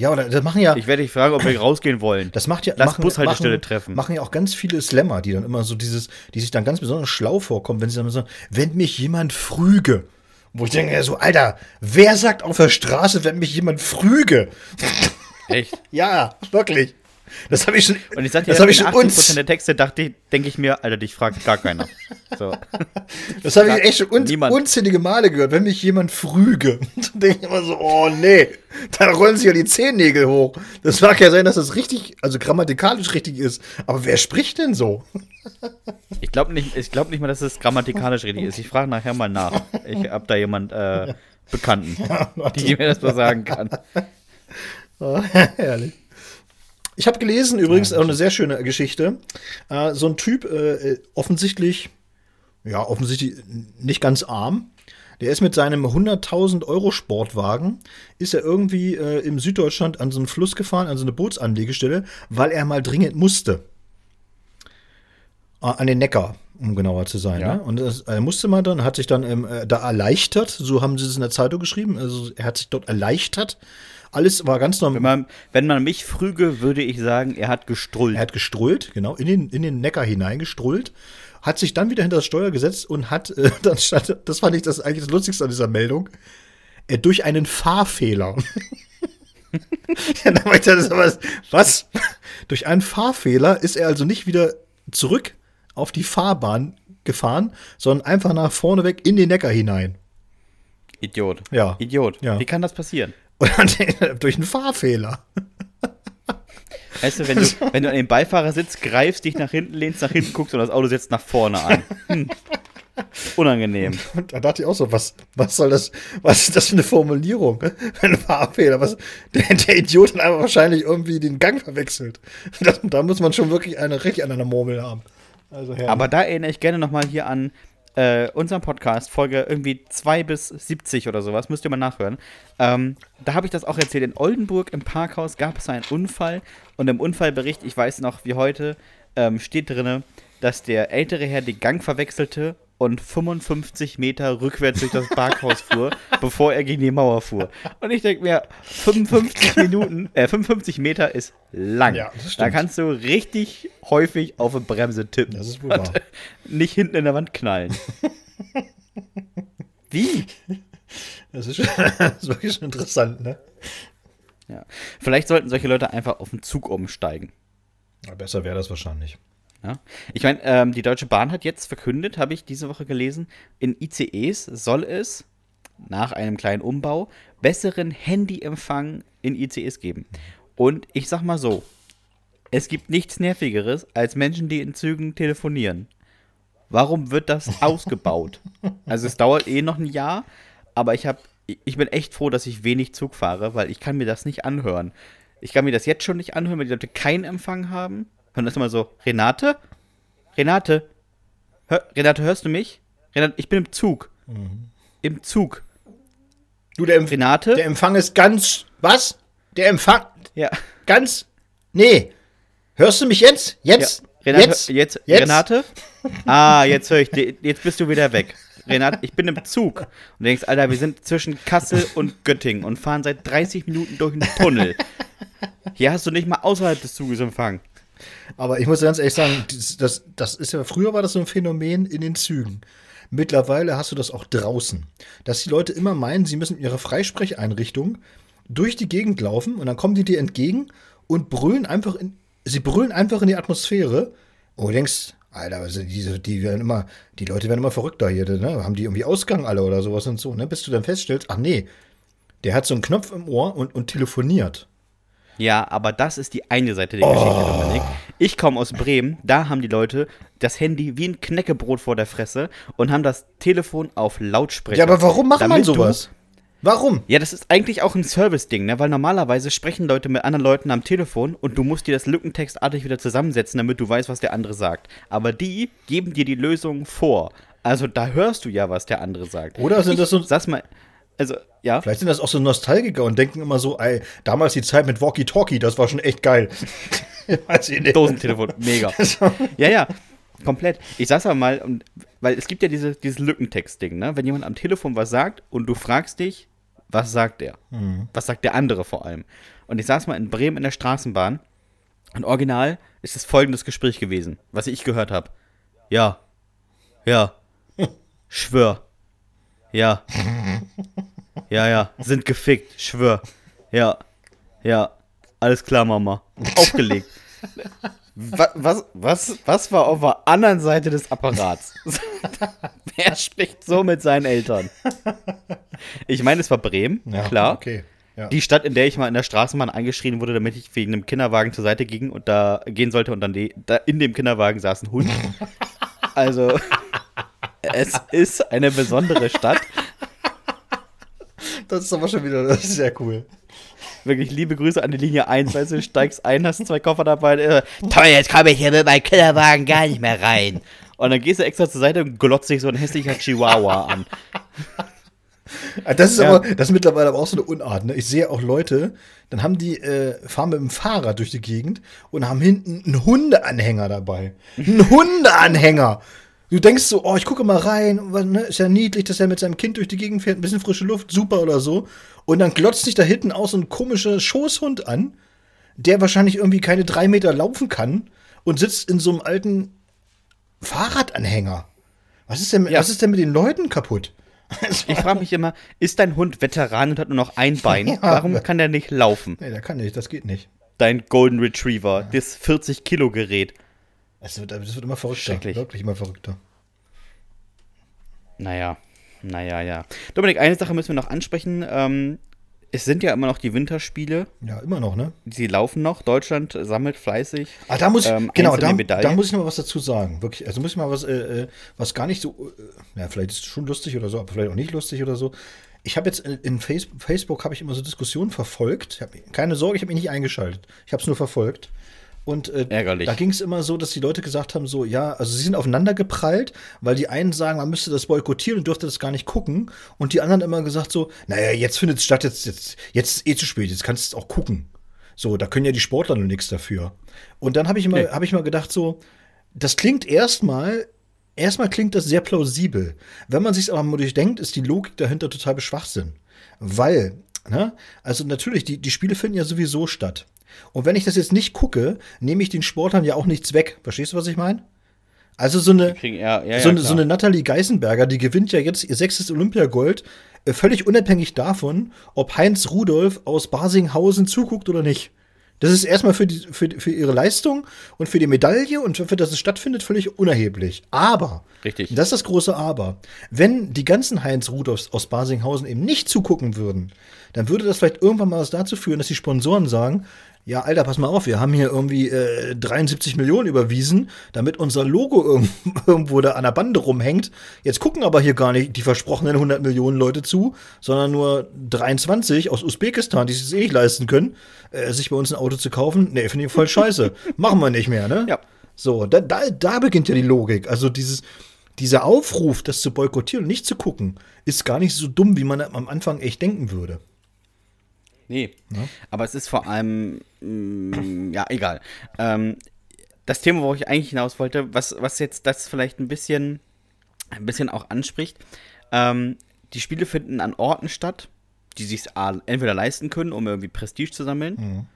Ja, oder das machen ja. ich werde dich fragen, ob wir rausgehen wollen. Das macht ja Lass machen, Bushaltestelle machen, treffen. Machen ja auch ganz viele Slammer, die dann immer so dieses, die sich dann ganz besonders schlau vorkommen, wenn sie dann sagen, wenn mich jemand früge. Wo ich denke, ja so, Alter, wer sagt auf der Straße, wenn mich jemand früge? Echt? Ja, wirklich. Das habe ich schon. Und ich sag dir, das habe ich schon 80% uns. der Texte dachte ich, denke ich mir, Alter, dich fragt gar keiner. So. Das habe ich echt schon un, Niemand. unzählige Male gehört, wenn mich jemand früge. Dann denke ich immer so, oh nee, da rollen sich ja die Zehennägel hoch. Das mag ja sein, dass das richtig, also grammatikalisch richtig ist. Aber wer spricht denn so? Ich glaube nicht, ich glaub nicht mal, dass es grammatikalisch richtig ist. Ich frage nachher mal nach. Ich habe da jemand äh, Bekannten, die mir das mal sagen kann. Oh, herrlich. Ich habe gelesen, übrigens, auch eine sehr schöne Geschichte. Äh, so ein Typ, äh, offensichtlich, ja, offensichtlich nicht ganz arm. Der ist mit seinem 100.000 Euro Sportwagen, ist er irgendwie äh, im Süddeutschland an so einen Fluss gefahren, an so eine Bootsanlegestelle, weil er mal dringend musste. Äh, an den Neckar, um genauer zu sein. Ja. Ne? Und das, er musste mal dann, hat sich dann ähm, äh, da erleichtert, so haben sie es in der Zeitung geschrieben, also er hat sich dort erleichtert. Alles war ganz normal. Wenn man, wenn man mich früge, würde ich sagen, er hat gestrullt. Er hat gestrullt, genau, in den, in den Neckar hineingestrullt, hat sich dann wieder hinter das Steuer gesetzt und hat, äh, dann stand, das fand ich das eigentlich das Lustigste an dieser Meldung, äh, durch einen Fahrfehler. ja, dann er, das aber, was? durch einen Fahrfehler ist er also nicht wieder zurück auf die Fahrbahn gefahren, sondern einfach nach vorne weg in den Neckar hinein. Idiot. Ja. Idiot. Ja. Wie kann das passieren? Durch einen Fahrfehler. Weißt du, wenn du, wenn du an den Beifahrersitz greifst, dich nach hinten lehnst, nach hinten guckst und das Auto setzt nach vorne an. Hm. Unangenehm. Und da dachte ich auch so, was, was soll das, was ist das für eine Formulierung? Ein Fahrfehler, was, der, der Idiot hat einfach wahrscheinlich irgendwie den Gang verwechselt. Das, da muss man schon wirklich eine richtig an einer Murmel haben. Also. Aber da erinnere ich gerne nochmal hier an äh, unseren Podcast, Folge irgendwie 2 bis 70 oder sowas, müsst ihr mal nachhören. Ähm, da habe ich das auch erzählt. In Oldenburg im Parkhaus gab es einen Unfall und im Unfallbericht, ich weiß noch wie heute, ähm, steht drinne, dass der ältere Herr den Gang verwechselte und 55 Meter rückwärts durch das Parkhaus fuhr, bevor er gegen die Mauer fuhr. Und ich denke mir, 55 Minuten, äh, 55 Meter ist lang. Ja, da kannst du richtig häufig auf eine Bremse tippen. Das ist wohl wahr. Nicht hinten in der Wand knallen. Wie? das, ist schon, das ist wirklich schon interessant, ne? Ja. Vielleicht sollten solche Leute einfach auf den Zug umsteigen. Besser wäre das wahrscheinlich. Ja? Ich meine, ähm, die Deutsche Bahn hat jetzt verkündet, habe ich diese Woche gelesen, in ICEs soll es nach einem kleinen Umbau besseren Handyempfang in ICEs geben. Und ich sag mal so, es gibt nichts Nervigeres als Menschen, die in Zügen telefonieren. Warum wird das ausgebaut? Also es dauert eh noch ein Jahr, aber ich habe ich bin echt froh, dass ich wenig Zug fahre, weil ich kann mir das nicht anhören. Ich kann mir das jetzt schon nicht anhören, weil die Leute keinen Empfang haben. Und das ist immer so, Renate? Renate? Hör, Renate, hörst du mich? Renate, ich bin im Zug. Im Zug. Du, der, Empf Renate? der Empfang ist ganz. Was? Der Empfang. ja. Ganz. Nee. Hörst du mich jetzt? ja. Jetzt? Renate, jetzt? jetzt, Jetzt? Renate? Ah, jetzt höre ich dich. Jetzt bist du wieder weg. Renate, ich bin im Zug. Und du denkst, Alter, wir sind zwischen Kassel und Göttingen und fahren seit 30 Minuten durch einen Tunnel. Hier hast du nicht mal außerhalb des Zuges Empfang. Aber ich muss ganz ehrlich sagen, das, das, ist ja, früher war das so ein Phänomen in den Zügen. Mittlerweile hast du das auch draußen. Dass die Leute immer meinen, sie müssen ihre Freisprecheinrichtung durch die Gegend laufen und dann kommen die dir entgegen und brüllen einfach in, sie brüllen einfach in die Atmosphäre. Und du denkst, Alter, also diese, die werden immer, die Leute werden immer verrückter hier, ne? Haben die irgendwie Ausgang alle oder sowas und so, ne? Bis du dann feststellst, ach nee, der hat so einen Knopf im Ohr und, und telefoniert. Ja, aber das ist die eine Seite der Geschichte, Oh. Dominik. Ich komme aus Bremen, da haben die Leute das Handy wie ein Knäckebrot vor der Fresse und haben das Telefon auf Lautsprecher. Ja, aber warum macht man sowas? Warum? Ja, das ist eigentlich auch ein Service-Ding, ne? Weil normalerweise sprechen Leute mit anderen Leuten am Telefon und du musst dir das lückentextartig wieder zusammensetzen, damit du weißt, was der andere sagt. Aber die geben dir die Lösung vor. Also da hörst du ja, was der andere sagt. Oder sind das so- Sag's mal. Also, ja. Vielleicht sind das auch so Nostalgiker und denken immer so, ey, damals die Zeit mit Walkie-Talkie, das war schon echt geil. Weiß ich nicht. Dosentelefon, mega. Ja, ja, komplett. Ich sag's aber mal, weil es gibt ja diese, dieses Lückentext-Ding, ne? Wenn jemand am Telefon was sagt und du fragst dich, was sagt der? Was sagt der andere vor allem? Und ich saß mal in Bremen in der Straßenbahn und original ist es folgendes Gespräch gewesen, was ich gehört habe. Ja, ja, schwör, ja, ja, ja, sind gefickt, schwör, ja, ja, alles klar, Mama. Aufgelegt. Was, was, was, was war auf der anderen Seite des Apparats? Wer spricht so mit seinen Eltern? Ich meine, es war Bremen, Ja, klar. Okay. Ja. Die Stadt, in der ich mal in der Straßenbahn eingeschrien wurde, damit ich wegen einem Kinderwagen zur Seite ging und da gehen sollte und dann die, da in dem Kinderwagen saß ein Hund. Also, es ist eine besondere Stadt. Das ist aber schon wieder das ist sehr cool. Wirklich liebe Grüße an die Linie 1. Weißt du, steigst ein, hast zwei Koffer dabei. Äh, Toll, jetzt komme ich hier mit meinem Kinderwagen gar nicht mehr rein. Und dann gehst du extra zur Seite und glotzt dich so ein hässlicher Chihuahua an. Ah, Das ist Ja. aber, das ist mittlerweile aber auch so eine Unart. Ne? Ich sehe auch Leute, dann haben die, äh, fahren mit dem Fahrrad durch die Gegend und haben hinten einen Hundeanhänger dabei. Ein Hundeanhänger! Du denkst so, oh, ich gucke mal rein, ne, ist ja niedlich, dass er mit seinem Kind durch die Gegend fährt, ein bisschen frische Luft, super oder so. Und dann glotzt sich da hinten auch so ein komischer Schoßhund an, der wahrscheinlich irgendwie keine drei Meter laufen kann und sitzt in so einem alten Fahrradanhänger. Was ist denn, Ja. was ist denn mit den Leuten kaputt? Ich frage mich immer, ist dein Hund Veteran und hat nur noch ein Bein? Ja. Warum kann der nicht laufen? Nee, der kann nicht, das geht nicht. Dein Golden Retriever, das 40 Kilo Gerät. Es wird, es wird immer verrückter. Schrecklich. Wirklich immer verrückter. Naja, naja, ja. Dominik, eine Sache müssen wir noch ansprechen. Ähm, es sind ja immer noch die Winterspiele. Ja, immer noch, ne? Sie laufen noch. Deutschland sammelt fleißig. Ah, da muss ich, ähm, genau, da, da muss ich noch mal was dazu sagen. Wirklich, also muss ich mal was, äh, äh, was gar nicht so, äh, ja, vielleicht ist es schon lustig oder so, aber vielleicht auch nicht lustig oder so. Ich habe jetzt in, in Face, Facebook habe ich immer so Diskussionen verfolgt. Hab, keine Sorge, ich habe mich nicht eingeschaltet. Ich habe es nur verfolgt. Und äh, Ärgerlich. da ging es immer so, dass die Leute gesagt haben, so, ja, also sie sind aufeinander geprallt, weil die einen sagen, man müsste das boykottieren und dürfte das gar nicht gucken. Und die anderen immer gesagt so, naja, jetzt findet es statt, jetzt, jetzt, jetzt ist eh zu spät, jetzt kannst du es auch gucken. So, da können ja die Sportler nur nichts dafür. Und dann habe ich, mal- Nee. hab ich mal gedacht, so, das klingt erstmal, erstmal klingt das sehr plausibel. Wenn man sich aber mal durchdenkt, ist die Logik dahinter total Schwachsinn. Weil, ne, also natürlich, die, die Spiele finden ja sowieso statt. Und wenn ich das jetzt nicht gucke, nehme ich den Sportlern ja auch nichts weg. Verstehst du, was ich meine? Also so eine, Kriegen, ja, ja, so, ja, so eine Nathalie Geisenberger, die gewinnt ja jetzt ihr sechstes Olympiagold, äh, völlig unabhängig davon, ob Heinz Rudolf aus Basinghausen zuguckt oder nicht. Das ist erstmal für, die, für, für ihre Leistung und für die Medaille und für das es stattfindet völlig unerheblich. Aber, Richtig. das ist das große Aber, wenn die ganzen Heinz Rudolfs aus Basinghausen eben nicht zugucken würden, dann würde das vielleicht irgendwann mal was dazu führen, dass die Sponsoren sagen, ja, Alter, pass mal auf, wir haben hier irgendwie äh, 73 Millionen überwiesen, damit unser Logo irgend- irgendwo da an der Bande rumhängt. Jetzt gucken aber hier gar nicht die versprochenen 100 Millionen Leute zu, sondern nur 23 aus Usbekistan, die sich das eh nicht leisten können, äh, sich bei uns ein Auto zu kaufen. Nee, finde ich voll scheiße. Machen wir nicht mehr, ne? Ja. So, da, da, da beginnt ja die Logik. Also dieses, dieser Aufruf, das zu boykottieren und nicht zu gucken, ist gar nicht so dumm, wie man am Anfang echt denken würde. Nee. Aber es ist vor allem, mm, ja, egal. Ähm, das Thema, wo ich eigentlich hinaus wollte, was, was jetzt das vielleicht ein bisschen, ein bisschen auch anspricht, ähm, die Spiele finden an Orten statt, die sich entweder leisten können, um irgendwie Prestige zu sammeln,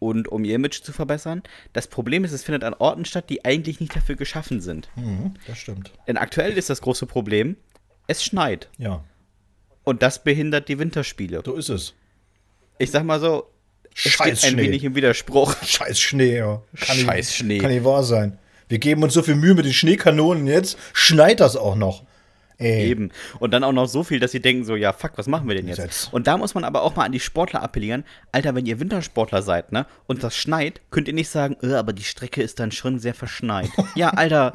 und um ihr Image zu verbessern. Das Problem ist, es findet an Orten statt, die eigentlich nicht dafür geschaffen sind. Mhm, das stimmt. Denn aktuell ist das große Problem, es schneit. Ja, Und das behindert die Winterspiele. so ist es. Ich sag mal so, Scheiß ein wenig im Widerspruch. Scheiß Schnee, ja. Kann Scheiß nicht, Schnee. Kann nicht wahr sein. Wir geben uns so viel Mühe mit den Schneekanonen, jetzt schneit das auch noch. Ey. Eben. Und dann auch noch so viel, dass sie denken so, ja, fuck, was machen wir denn jetzt? Jetzt. Und da muss man aber auch mal an die Sportler appellieren. Alter, wenn ihr Wintersportler seid, ne, und das schneit, könnt ihr nicht sagen, äh, aber die Strecke ist dann schon sehr verschneit. ja, Alter,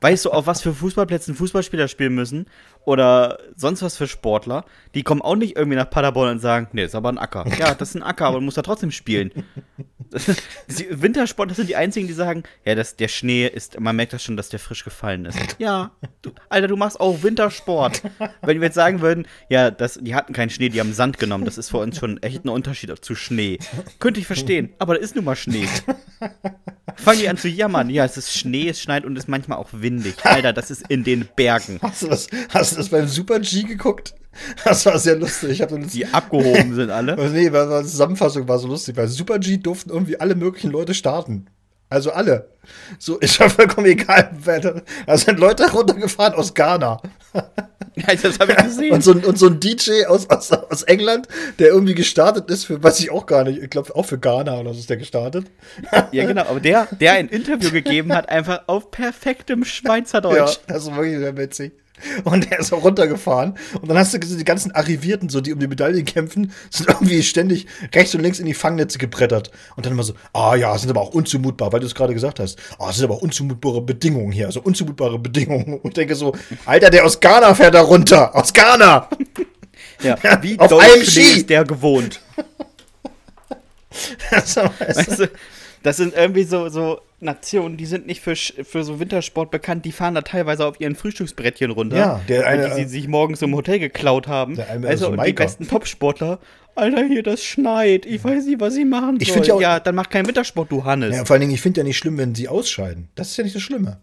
weißt du, auf was für Fußballplätzen Fußballspieler spielen müssen? Oder sonst was für Sportler? Die kommen auch nicht irgendwie nach Paderborn und sagen, nee, ist aber ein Acker. Ja, das ist ein Acker, aber du musst da trotzdem spielen. Wintersportler sind die einzigen, die sagen, ja, das, der Schnee ist, man merkt das schon, dass der frisch gefallen ist. Ja, du, Alter, du machst auch Wintersport. Wenn wir jetzt sagen würden, ja, das, die hatten keinen Schnee, die haben Sand genommen, das ist für uns schon echt ein Unterschied zu Schnee. Könnte ich verstehen, aber da ist nun mal Schnee. Fangen die an zu jammern. Ja, es ist Schnee, es schneit und es ist manchmal auch windig. Alter, das ist in den Bergen, Hast du das, hast du das beim Super G geguckt? Das war sehr lustig. Ich die abgehoben sind alle. Nee, weil, weil die Zusammenfassung war so lustig. Bei Super G durften irgendwie alle möglichen Leute starten. Also alle. So, ist ja vollkommen egal. wer da- sind Leute runtergefahren aus Ghana. Ja, das habe ich gesehen. Und so, ein- und so ein DJ aus, aus, aus England, der irgendwie gestartet ist für, weiß ich auch gar nicht, ich glaube auch für Ghana oder so ist der gestartet. Ja, genau, aber der, der ein Interview gegeben hat, einfach auf perfektem Schweizerdeutsch. das war wirklich sehr witzig. Und der ist auch runtergefahren. Und dann hast du gesehen, die ganzen Arrivierten, so die um die Medaillen kämpfen, sind irgendwie ständig rechts und links in die Fangnetze gebrettert. Und dann immer so, ah ja, sind aber auch unzumutbar, weil du es gerade gesagt hast. Ah, sind aber unzumutbare Bedingungen hier, also unzumutbare Bedingungen. Und denke so, Alter, der aus Ghana fährt da runter. Aus Ghana! Ja, wie Auf einem Ski. ist der gewohnt? Das war- Weißt du, das sind irgendwie so, so Nationen, die sind nicht für, für so Wintersport bekannt, die fahren da teilweise auf ihren Frühstücksbrettchen runter, Ja, der eine- die sie sich morgens im Hotel geklaut haben. Der eine- also, so und die besten Topsportler, Alter, hier, das schneit, ich weiß nicht, was ich machen Ich soll. find ja auch- ja, dann mach keinen Wintersport, du Hannes. Ja, vor allen Dingen, ich finde ja nicht schlimm, wenn sie ausscheiden. Das ist ja nicht das Schlimme.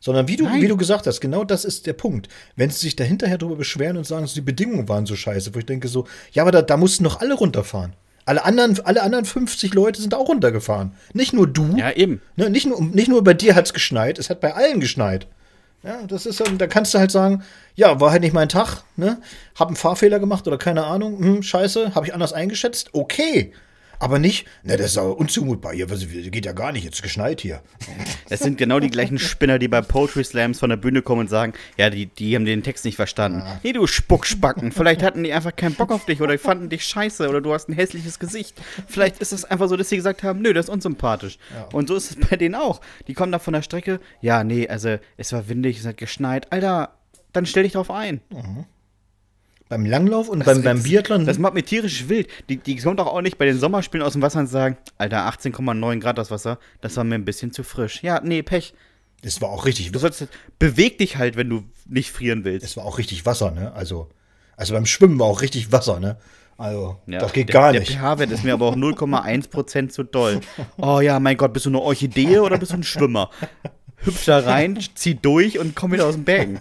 Sondern wie du, Nein. wie du gesagt hast, genau das ist der Punkt. Wenn sie sich da hinterher drüber beschweren und sagen, dass die Bedingungen waren so scheiße, wo ich denke so, ja, aber da, da mussten noch alle runterfahren. Alle anderen, alle anderen 50 Leute sind auch runtergefahren. Nicht nur du. Ja, eben. Ne, nicht, nur, nicht nur bei dir hat es geschneit, es hat bei allen geschneit. Ja, das ist dann, da kannst du halt sagen, ja, war halt nicht mein Tag, ne? Hab einen Fahrfehler gemacht oder keine Ahnung, hm, scheiße, habe ich anders eingeschätzt, okay. Aber nicht, ne, das ist aber unzumutbar hier, was, geht ja gar nicht, jetzt geschneit hier. Das sind genau die gleichen Spinner, die bei Poetry Slams von der Bühne kommen und sagen, ja, die, die haben den Text nicht verstanden. Nee, du Spuckspacken. Vielleicht hatten die einfach keinen Bock auf dich oder die fanden dich scheiße oder du hast ein hässliches Gesicht. Vielleicht ist es einfach so, dass sie gesagt haben, nö, das ist unsympathisch. Und so ist es bei denen auch. Die kommen da von der Strecke, ja, nee, also es war windig, es hat geschneit. Alter, dann stell dich drauf ein. Beim Langlauf und beim, beim Biathlon. Das macht mir tierisch wild. Die, die kommen doch auch nicht bei den Sommerspielen aus dem Wasser und sagen, Alter, 18,9 Grad das Wasser, das war mir ein bisschen zu frisch. Ja, nee, Pech. das war auch richtig, Du sollst, beweg dich halt, wenn du nicht frieren willst. das war auch richtig Wasser, ne? Also, also beim Schwimmen war auch richtig Wasser, ne? Also, Ja, das geht der, gar der nicht. pH-Wert ist mir aber auch 0,1% zu doll. Oh ja, mein Gott, bist du eine Orchidee oder bist du ein Schwimmer? Hüpf da rein, zieh durch und komm wieder aus dem Becken.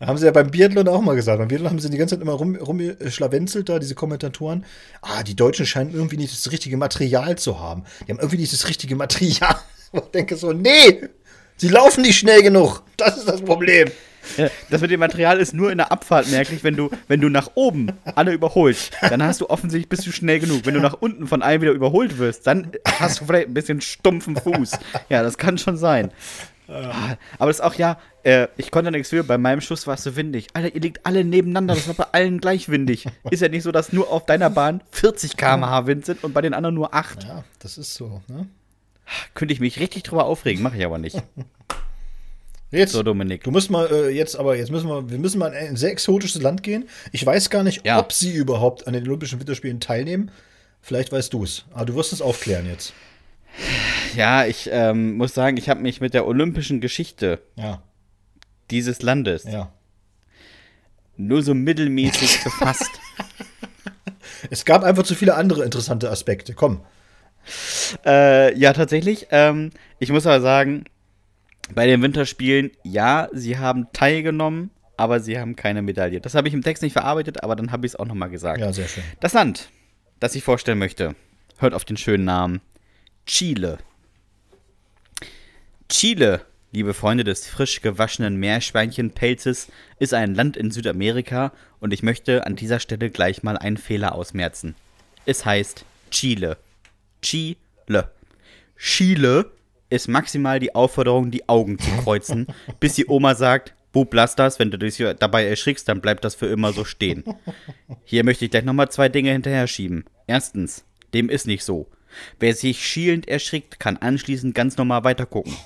Haben sie ja beim Biathlon auch mal gesagt. Beim Biathlon haben sie die ganze Zeit immer rum, rumschlawenzelt da, diese Kommentatoren. Ah, die Deutschen scheinen irgendwie nicht das richtige Material zu haben. Die haben irgendwie nicht das richtige Material. Ich denke so, nee, sie laufen nicht schnell genug. Das ist das Problem. Ja, das mit dem Material ist nur in der Abfahrt merklich, wenn du, wenn du nach oben alle überholst, dann hast du offensichtlich bist du schnell genug. Wenn du nach unten von allen wieder überholt wirst, dann hast du vielleicht ein bisschen stumpfen Fuß. Ja, das kann schon sein. Ah, Aber das ist auch, ja, äh, ich konnte nichts für, bei meinem Schuss war es so windig. Alter, ihr liegt alle nebeneinander, das war bei allen gleich windig. Ist ja nicht so, dass nur auf deiner Bahn 40 km/h Wind sind und bei den anderen nur 8. Ja, das ist so. Ne? Könnte ich mich richtig drüber aufregen, mache ich aber nicht. Jetzt, So, Dominik. du musst mal äh, jetzt, aber jetzt müssen wir, wir müssen mal in ein sehr exotisches Land gehen. Ich weiß gar nicht, Ja. ob sie überhaupt an den Olympischen Winterspielen teilnehmen. Vielleicht weißt du es. Aber du wirst es aufklären jetzt. Ja, ich ähm, muss sagen, ich habe mich mit der olympischen Geschichte Ja, dieses Landes ja. nur so mittelmäßig befasst. Es gab einfach zu viele andere interessante Aspekte. Komm. äh, ja, tatsächlich. Ähm, ich muss aber sagen, bei den Winterspielen, ja, sie haben teilgenommen, aber sie haben keine Medaille. Das habe ich im Text nicht verarbeitet, aber dann habe ich es auch nochmal gesagt. Ja, sehr schön. Das Land das ich vorstellen möchte, hört auf den schönen Namen Chile. Chile, liebe Freunde des frisch gewaschenen Meerschweinchenpelzes, ist ein Land in Südamerika und ich möchte an dieser Stelle gleich mal einen Fehler ausmerzen. Es heißt Chile. Chile. Chile ist maximal die Aufforderung, die Augen zu kreuzen, bis die Oma sagt, Bub, lass das, wenn du dich dabei erschrickst, dann bleibt das für immer so stehen. Hier möchte ich gleich nochmal zwei Dinge hinterher schieben. Erstens, dem ist nicht so. Wer sich schielend erschrickt, kann anschließend ganz normal weitergucken.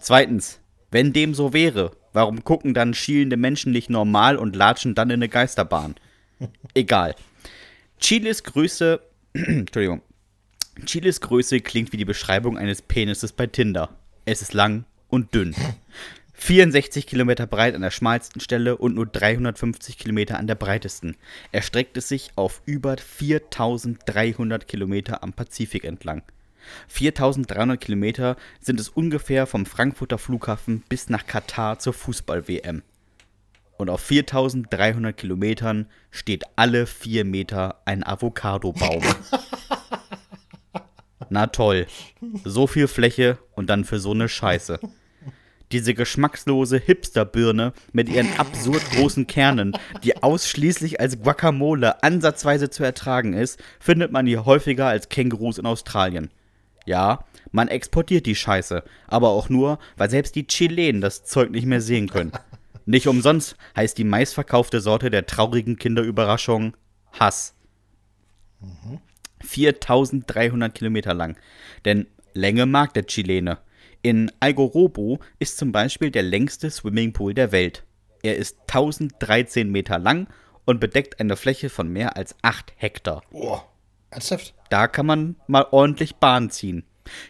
Zweitens, wenn dem so wäre, warum gucken dann schielende Menschen nicht normal und latschen dann in eine Geisterbahn? Egal. Chiles Größe, Entschuldigung, Chiles Größe klingt wie die Beschreibung eines Penises bei Tinder. Es ist lang und dünn. 64 Kilometer breit an der schmalsten Stelle und nur 350 Kilometer an der breitesten. Erstreckt es sich auf über 4300 Kilometer am Pazifik entlang. 4300 Kilometer sind es ungefähr vom Frankfurter Flughafen bis nach Katar zur Fußball-WM. Und auf 4300 Kilometern steht alle vier Meter ein Avocadobaum. Na toll. So viel Fläche und dann für so eine Scheiße. Diese geschmackslose Hipsterbirne mit ihren absurd großen Kernen, die ausschließlich als Guacamole ansatzweise zu ertragen ist, findet man hier häufiger als Kängurus in Australien. Ja, man exportiert die Scheiße, aber auch nur, weil selbst die Chilenen das Zeug nicht mehr sehen können. Nicht umsonst heißt die meistverkaufte Sorte der traurigen Kinderüberraschung Hass. 4300 Kilometer lang. Denn Länge mag der Chilene. In Algorobo ist zum Beispiel der längste Swimmingpool der Welt. Er ist 1013 Meter lang und bedeckt eine Fläche von mehr als 8 Hektar. Oh, ernsthaft? Da kann man mal ordentlich Bahn ziehen.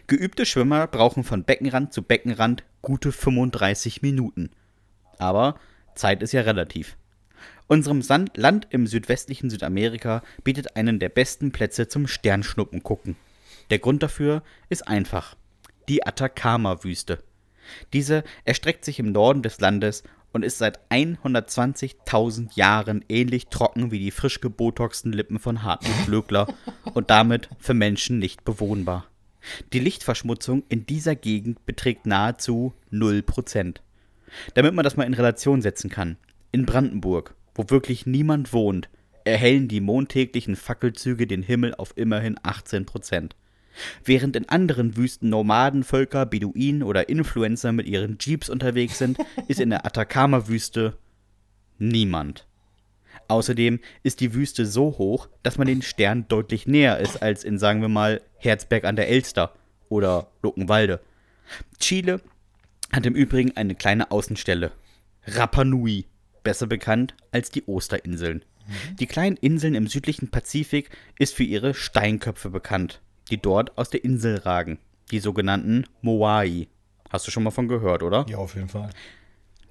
Geübte Schwimmer brauchen von Beckenrand zu Beckenrand gute 35 Minuten. Aber Zeit ist ja relativ. Unserem Sand Land im südwestlichen Südamerika bietet einen der besten Plätze zum Sternschnuppen gucken. Der Grund dafür ist einfach. Die Atacama-Wüste. Diese erstreckt sich im Norden des Landes und ist seit 120.000 Jahren ähnlich trocken wie die frisch gebotoxten Lippen von Hartmut Flögler und damit für Menschen nicht bewohnbar. Die Lichtverschmutzung in dieser Gegend beträgt nahezu 0%. Damit man das mal in Relation setzen kann. In Brandenburg, wo wirklich niemand wohnt, erhellen die montäglichen Fackelzüge den Himmel auf immerhin 18 Während in anderen Wüsten Nomadenvölker, Beduinen oder Influencer mit ihren Jeeps unterwegs sind, ist in der Atacama-Wüste niemand. Außerdem ist die Wüste so hoch, dass man den Stern deutlich näher ist als in, sagen wir mal, Herzberg an der Elster oder Luckenwalde. Chile hat im Übrigen eine kleine Außenstelle. Rapa Nui, besser bekannt als die Osterinseln. Die kleinen Inseln im südlichen Pazifik ist für ihre Steinköpfe bekannt die dort aus der Insel ragen. Die sogenannten Moai. Hast du schon mal von gehört, oder? Ja, auf jeden Fall.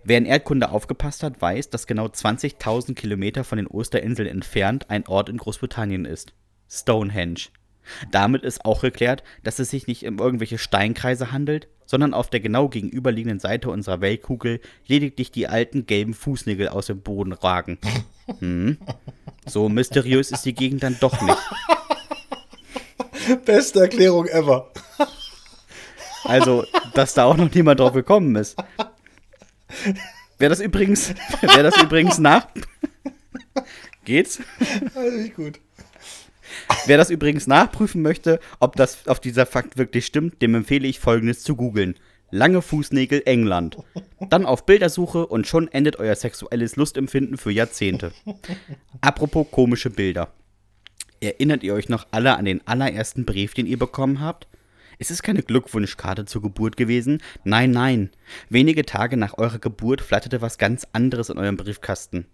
Wer in Erdkunde aufgepasst hat, weiß, dass genau 20.000 Kilometer von den Osterinseln entfernt ein Ort in Großbritannien ist. Stonehenge. Damit ist auch geklärt, dass es sich nicht um irgendwelche Steinkreise handelt, sondern auf der genau gegenüberliegenden Seite unserer Weltkugel lediglich die alten gelben Fußnägel aus dem Boden ragen. Hm. So mysteriös ist die Gegend dann doch nicht. Beste Erklärung ever. Also, dass da auch noch niemand drauf gekommen ist. Wer das übrigens, wer das übrigens nach. Geht's? Also nicht gut. Wer das übrigens nachprüfen möchte, ob das auf dieser Fakt wirklich stimmt, dem empfehle ich folgendes zu googeln. Lange Fußnägel England. Dann auf Bildersuche und schon endet euer sexuelles Lustempfinden für Jahrzehnte. Apropos komische Bilder. Erinnert ihr euch noch alle an den allerersten Brief, den ihr bekommen habt? Es ist keine Glückwunschkarte zur Geburt gewesen. Nein, nein. Wenige Tage nach eurer Geburt flatterte was ganz anderes in eurem Briefkasten.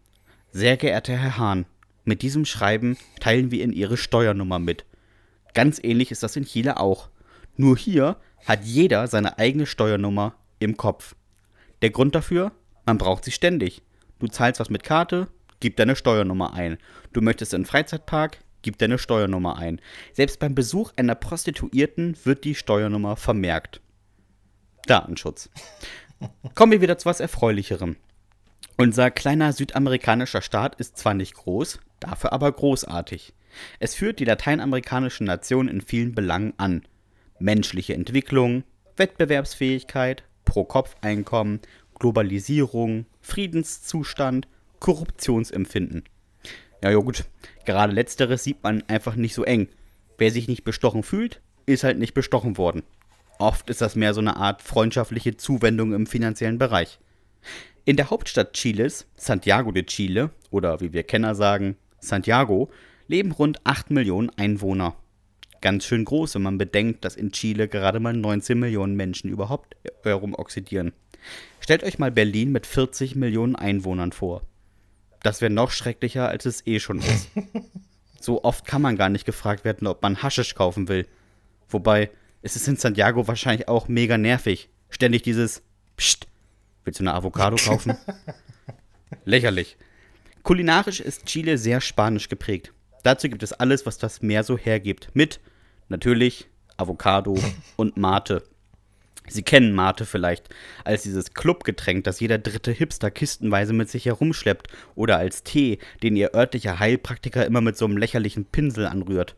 Sehr geehrter Herr Hahn, mit diesem Schreiben teilen wir Ihnen Ihre Steuernummer mit. Ganz ähnlich ist das in Chile auch. Nur hier hat jeder seine eigene Steuernummer im Kopf. Der Grund dafür? Man braucht sie ständig. Du zahlst was mit Karte, gib deine Steuernummer ein. Du möchtest in einen Freizeitpark, gib deine Steuernummer ein. Selbst beim Besuch einer Prostituierten wird die Steuernummer vermerkt. Datenschutz. Kommen wir wieder zu was Erfreulicherem. Unser kleiner südamerikanischer Staat ist zwar nicht groß, dafür aber großartig. Es führt die lateinamerikanischen Nationen in vielen Belangen an. Menschliche Entwicklung, Wettbewerbsfähigkeit, Pro-Kopf-Einkommen, Globalisierung, Friedenszustand, Korruptionsempfinden. Ja, ja gut, gerade letzteres sieht man einfach nicht so eng. Wer sich nicht bestochen fühlt, ist halt nicht bestochen worden. Oft ist das mehr so eine Art freundschaftliche Zuwendung im finanziellen Bereich. In der Hauptstadt Chiles, Santiago de Chile, oder wie wir Kenner sagen, Santiago, leben rund 8 Millionen Einwohner. Ganz schön groß, wenn man bedenkt, dass in Chile gerade mal 19 Millionen Menschen überhaupt herumoxidieren. Stellt euch mal Berlin mit 40 Millionen Einwohnern vor. Das wäre noch schrecklicher, als es eh schon ist. So oft kann man gar nicht gefragt werden, ob man Haschisch kaufen will. Wobei, es ist in Santiago wahrscheinlich auch mega nervig. Ständig dieses Psst, willst du eine Avocado kaufen? Lächerlich. Kulinarisch ist Chile sehr spanisch geprägt. Dazu gibt es alles, was das Meer so hergibt. Mit, natürlich, Avocado und Mate. Sie kennen Mate vielleicht als dieses Clubgetränk, das jeder dritte Hipster kistenweise mit sich herumschleppt, oder als Tee, den ihr örtlicher Heilpraktiker immer mit so einem lächerlichen Pinsel anrührt.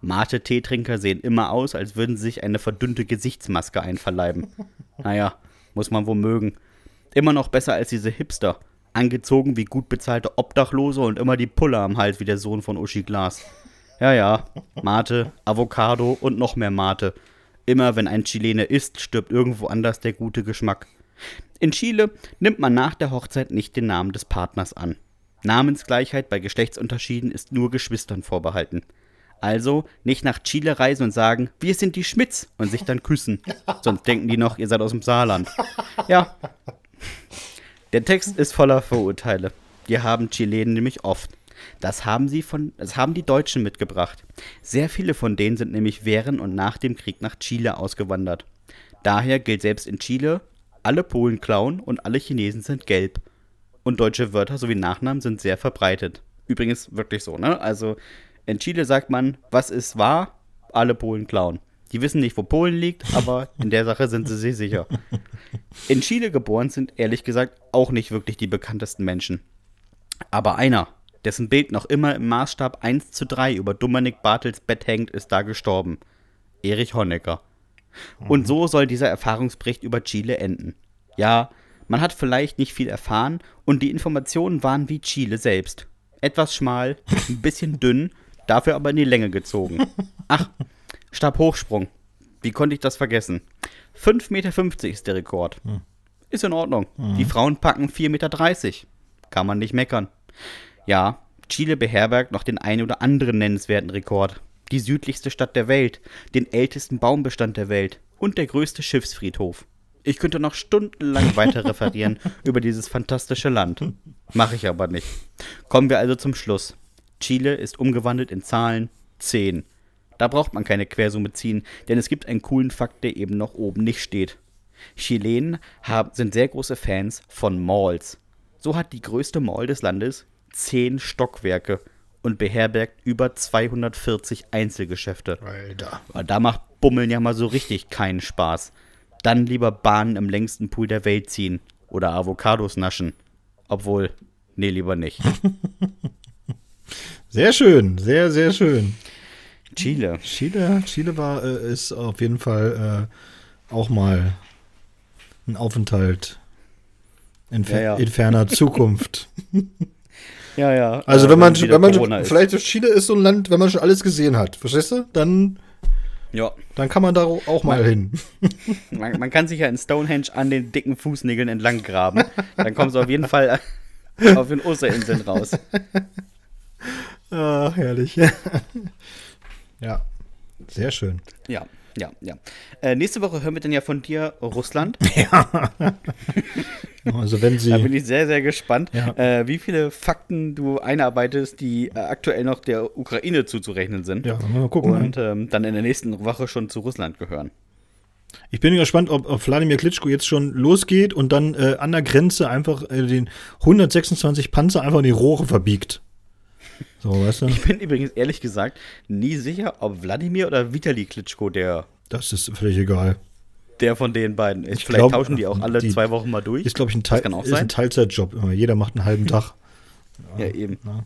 Mate-Teetrinker sehen immer aus, als würden sie sich eine verdünnte Gesichtsmaske einverleiben. Naja, muss man wohl mögen. Immer noch besser als diese Hipster. Angezogen wie gut bezahlte Obdachlose und immer die Pulle am Hals wie der Sohn von Uschi Glas. Ja, ja, Mate, Avocado und noch mehr Mate. Immer wenn ein Chilene isst, stirbt irgendwo anders der gute Geschmack. In Chile nimmt man nach der Hochzeit nicht den Namen des Partners an. Namensgleichheit bei Geschlechtsunterschieden ist nur Geschwistern vorbehalten. Also nicht nach Chile reisen und sagen, wir sind die Schmitz und sich dann küssen. Sonst denken die noch, ihr seid aus dem Saarland. Ja. Der Text ist voller Vorurteile. Die haben Chilenen nämlich oft. Das haben sie von, das haben die Deutschen mitgebracht. Sehr viele von denen sind nämlich während und nach dem Krieg nach Chile ausgewandert. Daher gilt selbst in Chile, alle Polen klauen und alle Chinesen sind gelb. Und deutsche Wörter sowie Nachnamen sind sehr verbreitet. Übrigens wirklich so, ne? Also in Chile sagt man, was ist wahr? Alle Polen klauen. Die wissen nicht, wo Polen liegt, aber in der Sache sind sie sich sicher. In Chile geboren sind ehrlich gesagt auch nicht wirklich die bekanntesten Menschen. Aber einer, dessen Bild noch immer im Maßstab 1 zu 3 über Dominik Bartels Bett hängt, ist da gestorben. Erich Honecker. Und so soll dieser Erfahrungsbericht über Chile enden. Ja, man hat vielleicht nicht viel erfahren und die Informationen waren wie Chile selbst. Etwas schmal, ein bisschen dünn, dafür aber in die Länge gezogen. Ach, Stabhochsprung. Wie konnte ich das vergessen? 5,50 Meter ist der Rekord. Ist in Ordnung. Die Frauen packen 4,30 Meter. Kann man nicht meckern. Ja, Chile beherbergt noch den einen oder anderen nennenswerten Rekord. Die südlichste Stadt der Welt, den ältesten Baumbestand der Welt und der größte Schiffsfriedhof. Ich könnte noch stundenlang weiter referieren über dieses fantastische Land. Mache ich aber nicht. Kommen wir also zum Schluss. Chile ist umgewandelt in Zahlen 10. Da braucht man keine Quersumme ziehen, denn es gibt einen coolen Fakt, der eben noch oben nicht steht. Chilenen haben, sind sehr große Fans von Malls. So hat die größte Mall des Landes 10 Stockwerke und beherbergt über 240 Einzelgeschäfte. Alter. Da macht Bummeln ja mal so richtig keinen Spaß. Dann lieber Bahnen im längsten Pool der Welt ziehen oder Avocados naschen. Obwohl, nee, lieber nicht. Sehr schön, sehr, sehr schön. Chile. Chile, Chile war, äh, ist auf jeden Fall äh, auch mal ein Aufenthalt in, Ja, ja. in ferner Zukunft. Ja, ja. Also äh, wenn man, wieder wenn man Corona ist. vielleicht Chile ist so ein Land, wenn man schon alles gesehen hat, verstehst du? Dann, Ja, dann kann man da auch mal hin. man, man kann sich ja in Stonehenge an den dicken Fußnägeln entlang graben. Dann kommst du auf jeden Fall auf den Osterinseln raus. Ah, herrlich. ja, sehr schön. Ja, ja, ja. Äh, nächste Woche hören wir dann ja von dir Russland. Also wenn Sie, Da bin ich sehr, sehr gespannt, Ja. äh, wie viele Fakten du einarbeitest, die äh, aktuell noch der Ukraine zuzurechnen sind. ja, mal gucken. Und ähm, dann in der nächsten Woche schon zu Russland gehören. Ich bin gespannt, ob, ob Wladimir Klitschko jetzt schon losgeht und dann äh, an der Grenze einfach äh, den 126 Panzer einfach in die Rohre verbiegt. So, weißt du? Ich bin übrigens ehrlich gesagt nie sicher, ob Wladimir oder Vitali Klitschko der, Das ist völlig egal. der von den beiden ist. Ich Vielleicht glaub, tauschen die auch alle die- zwei Wochen mal durch. Ist, glaube ich, ein, Das Teil, ist ein Teilzeitjob immer. Jeder macht einen halben Tag. ja, eben. Ja.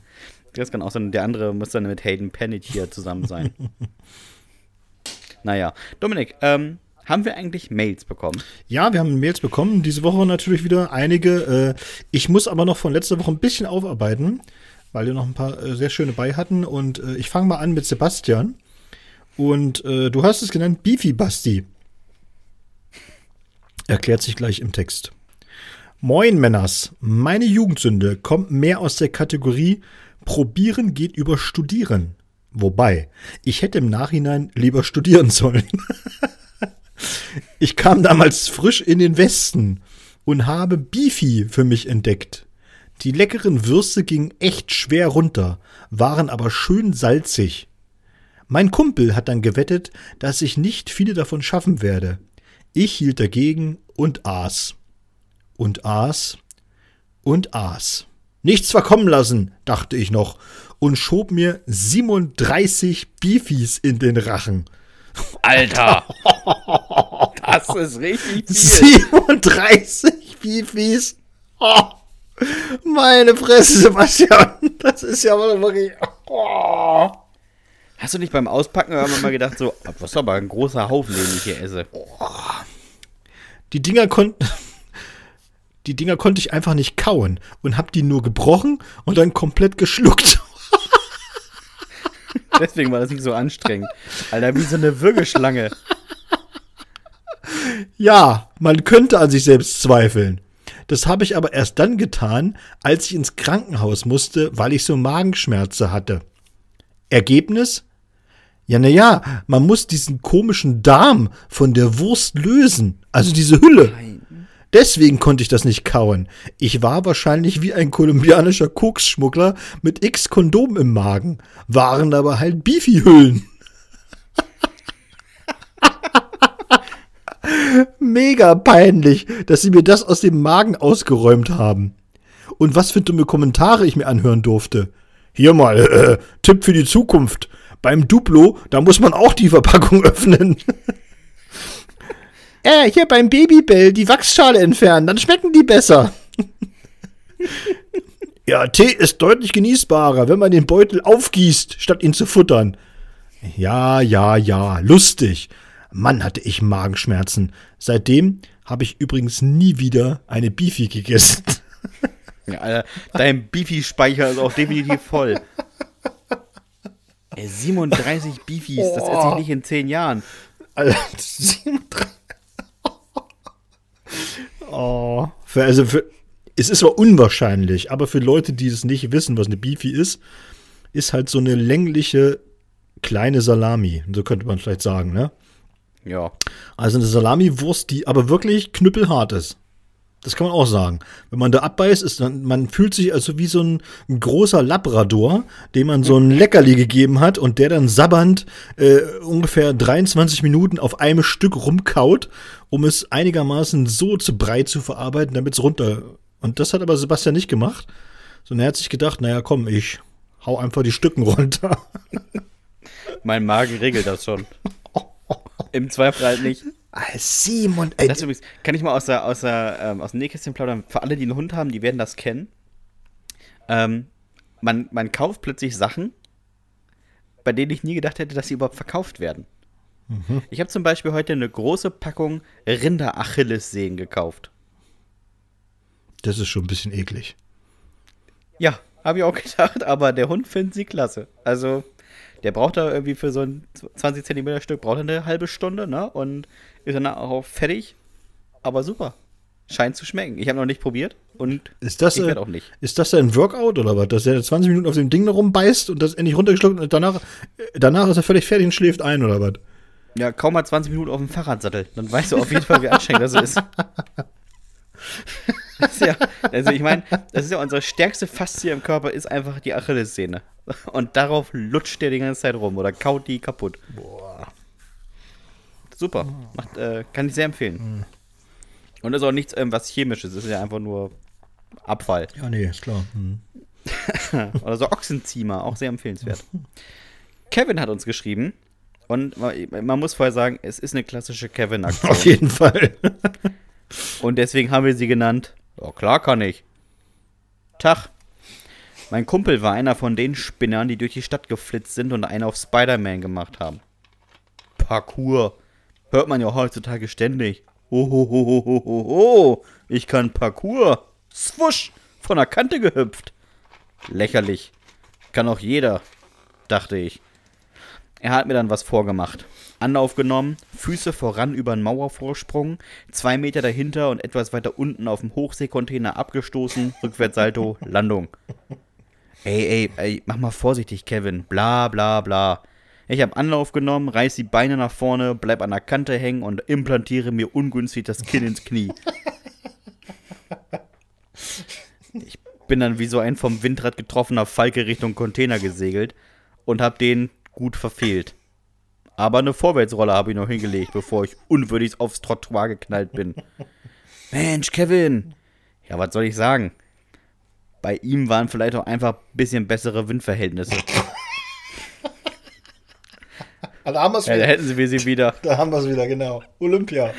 Das kann auch sein, der andere muss dann mit Hayden Panettiere zusammen sein. naja, Dominik, ähm, haben wir eigentlich Mails bekommen? Ja, wir haben Mails bekommen. Diese Woche natürlich wieder einige. Äh, ich muss aber noch von letzter Woche ein bisschen aufarbeiten, weil wir noch ein paar äh, sehr schöne bei hatten. Und äh, ich fange mal an mit Sebastian. Und äh, du hast es genannt Beefy Basti. Erklärt sich gleich im Text. Moin Männers, meine Jugendsünde kommt mehr aus der Kategorie Probieren geht über Studieren. Wobei, ich hätte im Nachhinein lieber studieren sollen. ich kam damals frisch in den Westen und habe Beefy für mich entdeckt. Die leckeren Würste gingen echt schwer runter, waren aber schön salzig. Mein Kumpel hat dann gewettet, dass ich nicht viele davon schaffen werde. Ich hielt dagegen und aß. Und aß und aß. Nichts verkommen lassen, dachte ich noch und schob mir 37 Beefies in den Rachen. Alter! das ist richtig viel. 37 Beefies? Meine Fresse, Sebastian. Das ist ja wirklich. Oh. Hast du nicht beim Auspacken irgendwann mal gedacht, so, was ist aber ein großer Haufen, den ich hier esse? Oh. Die Dinger konnten. Die Dinger konnte ich einfach nicht kauen und hab die nur gebrochen und dann komplett geschluckt. Deswegen war das nicht so anstrengend. Alter, wie so eine Würgeschlange. Ja, man könnte an sich selbst zweifeln. Das habe ich aber erst dann getan, als ich ins Krankenhaus musste, weil ich so Magenschmerze hatte. Ergebnis? Ja, na ja, man muss diesen komischen Darm von der Wurst lösen, also diese Hülle. Deswegen konnte ich das nicht kauen. Ich war wahrscheinlich wie ein kolumbianischer Koksschmuggler mit x Kondom im Magen, waren aber halt Beefy-Hüllen. Mega peinlich, dass sie mir das aus dem Magen ausgeräumt haben. Und was für dumme Kommentare ich mir anhören durfte. Hier mal, äh, Tipp für die Zukunft. Beim Duplo, da muss man auch die Verpackung öffnen. äh, hier beim Babybell die Wachsschale entfernen, dann schmecken die besser. ja, Tee ist deutlich genießbarer, wenn man den Beutel aufgießt, statt ihn zu futtern. Ja, ja, ja, lustig. Mann, hatte ich Magenschmerzen. Seitdem habe ich übrigens nie wieder eine Beefy gegessen. Ja, Alter, dein Beefy-Speicher ist auch definitiv voll. Ey, 37 Beefies, oh. das esse ich nicht in 10 Jahren. Alter, 37. Oh. Für, also für, es ist zwar unwahrscheinlich, aber für Leute, die es nicht wissen, was eine Beefy ist, ist halt so eine längliche kleine Salami. So könnte man vielleicht sagen, ne? Ja. Also eine Salamiwurst, die aber wirklich knüppelhart ist. Das kann man auch sagen. Wenn man da abbeißt, ist dann, man fühlt sich also wie so ein, ein großer Labrador, dem man so ein Leckerli gegeben hat und der dann sabbernd äh, ungefähr 23 Minuten auf einem Stück rumkaut, um es einigermaßen so zu breit zu verarbeiten, damit es runter. Und das hat aber Sebastian nicht gemacht, sondern er hat sich gedacht, naja, komm, ich hau einfach die Stücken runter. mein Magen regelt das schon. Im Zweifel halt nicht. Simon, ey. Das übrigens, kann ich mal aus, der, aus, der, ähm, aus dem Nähkästchen plaudern. Für alle, die einen Hund haben, die werden das kennen. Ähm, man, man kauft plötzlich Sachen, bei denen ich nie gedacht hätte, dass sie überhaupt verkauft werden. Mhm. Ich habe zum Beispiel heute eine große Packung Rinder-Achillessehnen gekauft. Das ist schon ein bisschen eklig. Ja, habe ich auch gedacht, aber der Hund findet sie klasse. Also, der braucht da irgendwie für so ein 20 Zentimeter Stück braucht er eine halbe Stunde, ne? Und ist dann auch fertig. Aber super. Scheint zu schmecken. Ich habe noch nicht probiert und ist das, ich werde auch nicht. Ist das ein Workout oder was? Dass er 20 Minuten auf dem Ding rumbeißt und das endlich runtergeschluckt und danach, danach ist er völlig fertig und schläft ein oder was? Ja, kaum mal 20 Minuten auf dem Fahrradsattel. Dann weißt du auf jeden Fall, wie anstrengend das ist. das ja, also ich meine, das ist ja unsere stärkste Faszie im Körper, ist einfach die Achillessehne. Und darauf lutscht der die ganze Zeit rum oder kaut die kaputt. Boah. Super. Macht, äh, kann ich sehr empfehlen. Mhm. Und ist auch nichts ähm, was chemisches, ist ja einfach nur Abfall. Ja, nee, ist klar. Mhm. Oder so Ochsenziemer, auch sehr empfehlenswert. Kevin hat uns geschrieben und man muss vorher sagen, es ist eine klassische Kevin-Aktion. Auf jeden Fall. und deswegen haben wir sie genannt. Ja, klar kann ich. Tag. Mein Kumpel war einer von den Spinnern, die durch die Stadt geflitzt sind und einen auf Spider-Man gemacht haben. Parkour. Hört man ja heutzutage ständig. Ohohohohoho, ich kann Parkour. Swusch, von der Kante gehüpft. Lächerlich. Kann auch jeder, dachte ich. Er hat mir dann was vorgemacht. Anlauf genommen, Füße voran über einen Mauervorsprung, zwei Meter dahinter und etwas weiter unten auf dem Hochseekontainer abgestoßen, Rückwärtssalto, Landung. Ey, ey, ey, mach mal vorsichtig, Kevin. Bla, bla, bla. Ich hab Anlauf genommen, reiß die Beine nach vorne, bleib an der Kante hängen und implantiere mir ungünstig das Kinn ins Knie. Ich bin dann wie so ein vom Windrad getroffener Falke Richtung Container gesegelt und hab den gut verfehlt. Aber eine Vorwärtsrolle habe ich noch hingelegt, bevor ich unwürdig aufs Trottoir geknallt bin. Mensch, Kevin. Ja, was soll ich sagen? Bei ihm waren vielleicht auch einfach ein bisschen bessere Windverhältnisse. Da haben wir es Ja, da wieder. hätten sie wir sie wieder. Da haben wir es wieder, genau. Olympia.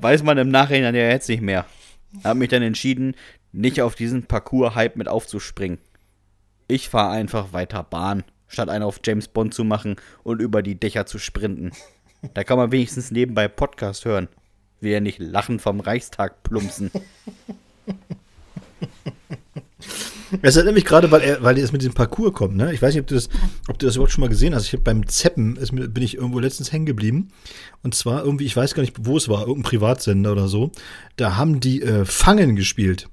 Weiß man im Nachhinein ja jetzt nicht mehr. Hab mich dann entschieden, nicht auf diesen Parcours-Hype mit aufzuspringen. Ich fahre einfach weiter Bahn, statt einen auf James Bond zu machen und über die Dächer zu sprinten. Da kann man wenigstens nebenbei Podcast hören. Will ja nicht lachen vom Reichstag plumpsen. Es erinnert mich gerade, weil er, weil es mit diesem Parcours kommt, ne? Ich weiß nicht, ob du das, ob du das überhaupt schon mal gesehen hast. Ich habe beim Zeppen ist, bin ich irgendwo letztens hängen geblieben. Und zwar irgendwie, ich weiß gar nicht, wo es war, irgendein Privatsender oder so. Da haben die äh, Fangen gespielt.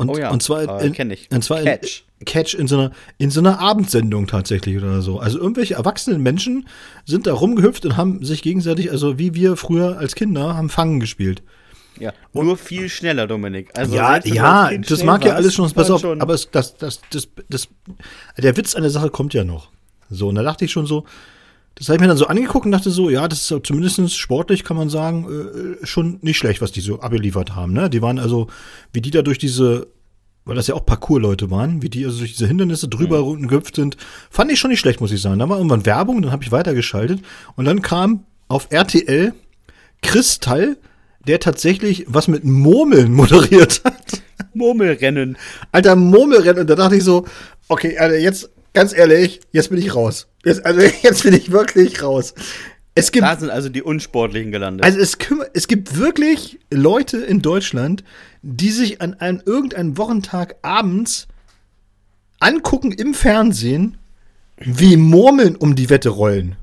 Und, Oh ja, und zwar äh, in, ich. Und zwar Catch. in Catch in so einer in so einer Abendsendung tatsächlich oder so. Also irgendwelche erwachsenen Menschen sind da rumgehüpft und haben sich gegenseitig, also wie wir früher als Kinder, haben Fangen gespielt. Ja, nur viel schneller, Dominik. Also ja, ja, das mag ja alles schon, pass auf, schon- aber es, das, das, das, das, der Witz an der Sache kommt ja noch. So, und da dachte ich schon so, das habe ich mir dann so angeguckt und dachte so, ja, das ist zumindest sportlich, kann man sagen, äh, schon nicht schlecht, was die so abgeliefert haben. Ne? Die waren also, wie die da durch diese, weil das ja auch Parcours-Leute waren, wie die also durch diese Hindernisse drüber mhm. gehüpft sind, fand ich schon nicht schlecht, muss ich sagen. Da war irgendwann Werbung, dann habe ich weitergeschaltet und dann kam auf RTL Kristall, der tatsächlich was mit Murmeln moderiert hat. Murmelrennen. Alter, Murmelrennen. Und da dachte ich so, okay, Alter, jetzt, ganz ehrlich, jetzt bin ich raus. Jetzt, also jetzt bin ich wirklich raus. Es gibt, Da sind also die Unsportlichen gelandet. also es, es gibt wirklich Leute in Deutschland, die sich an einem irgendeinem Wochentag abends angucken im Fernsehen, wie Murmeln um die Wette rollen.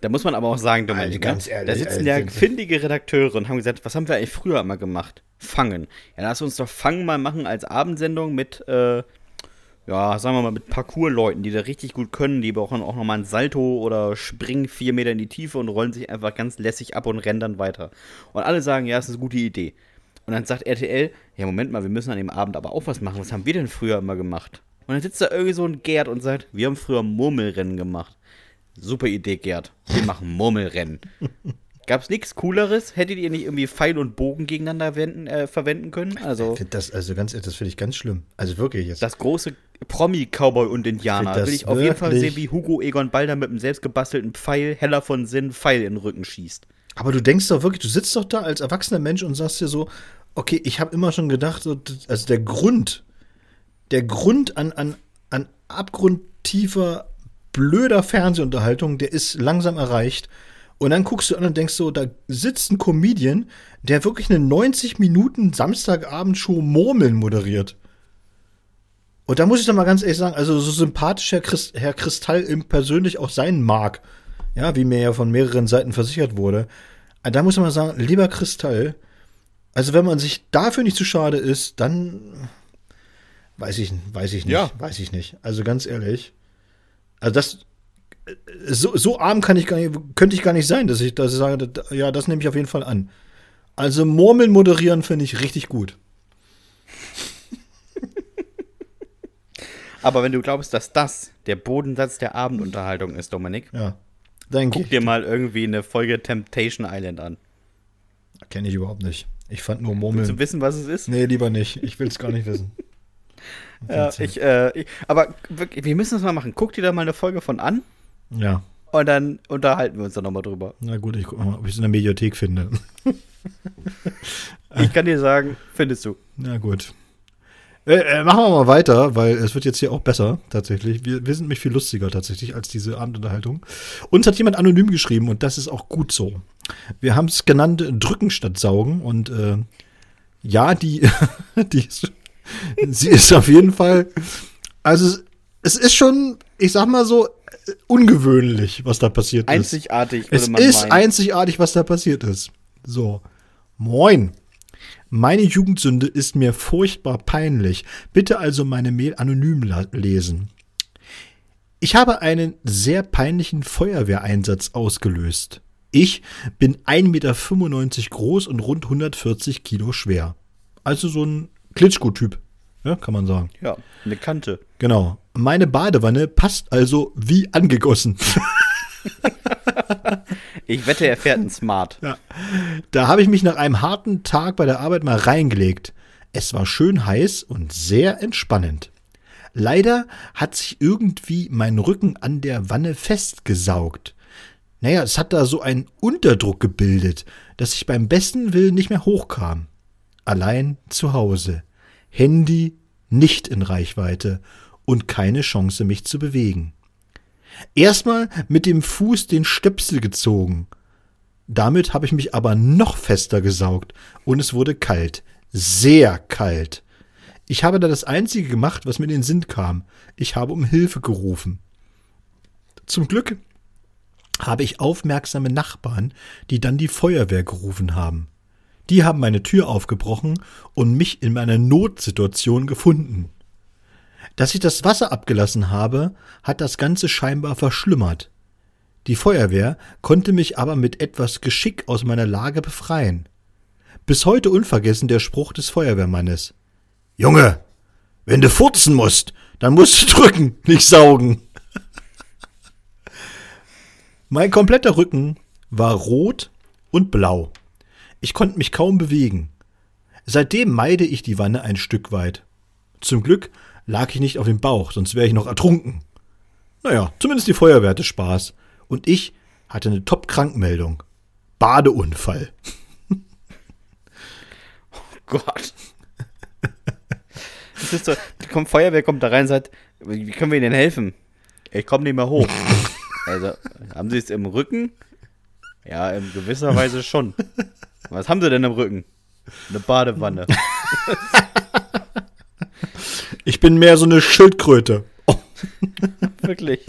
Da muss man aber auch sagen, Dominik, ganz ne? ehrlich, da sitzen Alter. ja findige Redakteure und haben gesagt, was haben wir eigentlich früher immer gemacht? Fangen. Ja, lass uns doch Fangen mal machen als Abendsendung mit, äh, ja, sagen wir mal, mit Parkour-Leuten, die da richtig gut können. Die brauchen auch nochmal ein Salto oder springen vier Meter in die Tiefe und rollen sich einfach ganz lässig ab und rennen dann weiter. Und alle sagen, ja, das ist eine gute Idee. Und dann sagt RTL, ja, Moment mal, wir müssen an dem Abend aber auch was machen. Was haben wir denn früher immer gemacht? Und dann sitzt da irgendwie so ein Gerd und sagt, wir haben früher Murmelrennen gemacht. Super Idee, Gerd. Wir machen Murmelrennen. Gab's nichts Cooleres? Hättet ihr nicht irgendwie Pfeil und Bogen gegeneinander wenden, äh, verwenden können? Also Ich das, also ganz das finde ich ganz schlimm. Also wirklich jetzt. das große Promi-Cowboy und Indianer. Ich Will ich auf jeden Fall sehen, wie Hugo Egon Balder mit einem selbstgebastelten Pfeil, heller von Sinn, Pfeil in den Rücken schießt. Aber du denkst doch wirklich, du sitzt doch da als erwachsener Mensch und sagst dir so, okay, ich habe immer schon gedacht, also der Grund, der Grund an, an, an abgrundtiefer, blöder Fernsehunterhaltung, der ist langsam erreicht. Und dann guckst du an und denkst so, da sitzt ein Comedian, der wirklich eine 90 Minuten Samstagabendshow Murmeln moderiert. Und da muss ich doch mal ganz ehrlich sagen, also so sympathisch Herr, Christ, Herr Kristall im persönlich auch sein mag, ja, wie mir ja von mehreren Seiten versichert wurde, da muss man mal sagen, lieber Kristall, also wenn man sich dafür nicht zu schade ist, dann weiß ich, weiß ich nicht, Ja. weiß ich nicht. Also ganz ehrlich, also das so, so arm kann ich gar nicht, könnte ich gar nicht sein, dass ich, dass ich sage, ja, das nehme ich auf jeden Fall an. Also Murmeln moderieren finde ich richtig gut. Aber wenn du glaubst, dass das der Bodensatz der Abendunterhaltung ist, Dominik, Ja. Guck ich. dir mal irgendwie eine Folge Temptation Island an. Kenne ich überhaupt nicht. Ich fand nur Willst Murmeln. du wissen, was es ist? Nee, lieber nicht. Ich will es gar nicht wissen. Ja, ich, äh, ich, aber wir müssen das mal machen. Guck dir da mal eine Folge von an Ja. und dann unterhalten wir uns da nochmal drüber. Na gut, ich gucke mal, ob ich es in der Mediathek finde. Ich kann dir sagen, findest du. Na gut. Äh, äh, machen wir mal weiter, weil es wird jetzt hier auch besser, tatsächlich. Wir, wir sind nämlich viel lustiger tatsächlich als diese Abendunterhaltung. Uns hat jemand anonym geschrieben und das ist auch gut so. Wir haben es genannt Drücken statt Saugen und äh, ja, die, die ist, sie ist auf jeden Fall, also es, es ist schon, ich sag mal so, ungewöhnlich, was da passiert ist. Einzigartig, Es ist einzigartig, was da passiert ist. So. Moin. Meine Jugendsünde ist mir furchtbar peinlich. Bitte also meine Mail anonym lesen. Ich habe einen sehr peinlichen Feuerwehreinsatz ausgelöst. Ich bin 1,95 Meter groß und rund 140 Kilo schwer. Also so ein Klitschko-Typ, ja, kann man sagen. Ja, eine Kante. Genau. Meine Badewanne passt also wie angegossen. Ich wette, er fährt einen Smart. Da habe ich mich nach einem harten Tag bei der Arbeit mal reingelegt. Es war schön heiß und sehr entspannend. Leider hat sich irgendwie mein Rücken an der Wanne festgesaugt. Naja, es hat da so einen Unterdruck gebildet, dass ich beim besten Willen nicht mehr hochkam. Allein zu Hause. Handy nicht in Reichweite und keine Chance, mich zu bewegen. Erstmal mit dem Fuß den Stöpsel gezogen. Damit habe ich mich aber noch fester gesaugt und es wurde kalt. Sehr kalt. Ich habe da das Einzige gemacht, was mir in den Sinn kam. Ich habe um Hilfe gerufen. Zum Glück habe ich aufmerksame Nachbarn, die dann die Feuerwehr gerufen haben. Die haben meine Tür aufgebrochen und mich in meiner Notsituation gefunden. Dass ich das Wasser abgelassen habe, hat das Ganze scheinbar verschlimmert. Die Feuerwehr konnte mich aber mit etwas Geschick aus meiner Lage befreien. Bis heute unvergessen der Spruch des Feuerwehrmannes. Junge, wenn du furzen musst, dann musst du drücken, nicht saugen. mein kompletter Rücken war rot und blau. Ich konnte mich kaum bewegen. Seitdem meide ich die Wanne ein Stück weit. Zum Glück lag ich nicht auf dem Bauch, sonst wäre ich noch ertrunken. Naja, zumindest die Feuerwehr hatte Spaß. Und ich hatte eine Top-Krankmeldung. Badeunfall. Gott. Das ist so, die kommt, Feuerwehr kommt da rein und sagt, wie können wir Ihnen helfen? Ich komme nicht mehr hoch. Also, haben Sie es im Rücken? Ja, in gewisser Weise schon. Was haben Sie denn im Rücken? Eine Badewanne. Ich bin mehr so eine Schildkröte. Wirklich.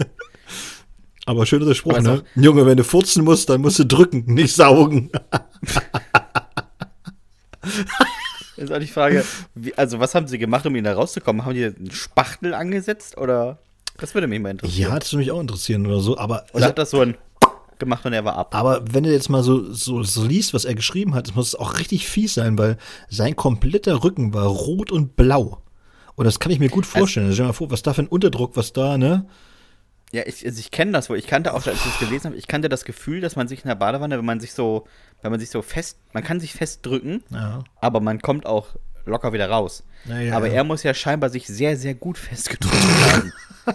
Aber schöner Spruch, ist ne? Junge, wenn du furzen musst, dann musst du drücken, nicht saugen. Ist auch die Frage, wie, also was haben Sie gemacht, um ihn da rauszukommen? Haben die einen Spachtel angesetzt oder? Das würde mich mal interessieren. Ja, das würde mich auch interessieren oder so. Aber, Oder hat das so ein gemacht und er war ab? aber wenn du jetzt mal so, so, so liest, was er geschrieben hat, das muss auch richtig fies sein, weil sein kompletter Rücken war rot und blau. Und das kann ich mir gut vorstellen. Stell dir mal vor, was da für ein Unterdruck, was da, ne? Ja, ich, also ich kenne das wohl. Ich kannte auch, als ich das gelesen habe, ich kannte das Gefühl, dass man sich in der Badewanne, wenn man sich so, wenn man sich so fest, man kann sich festdrücken, Ja. aber man kommt auch locker wieder raus. Ja, ja, aber er muss ja scheinbar sich sehr, sehr gut festgedrückt haben.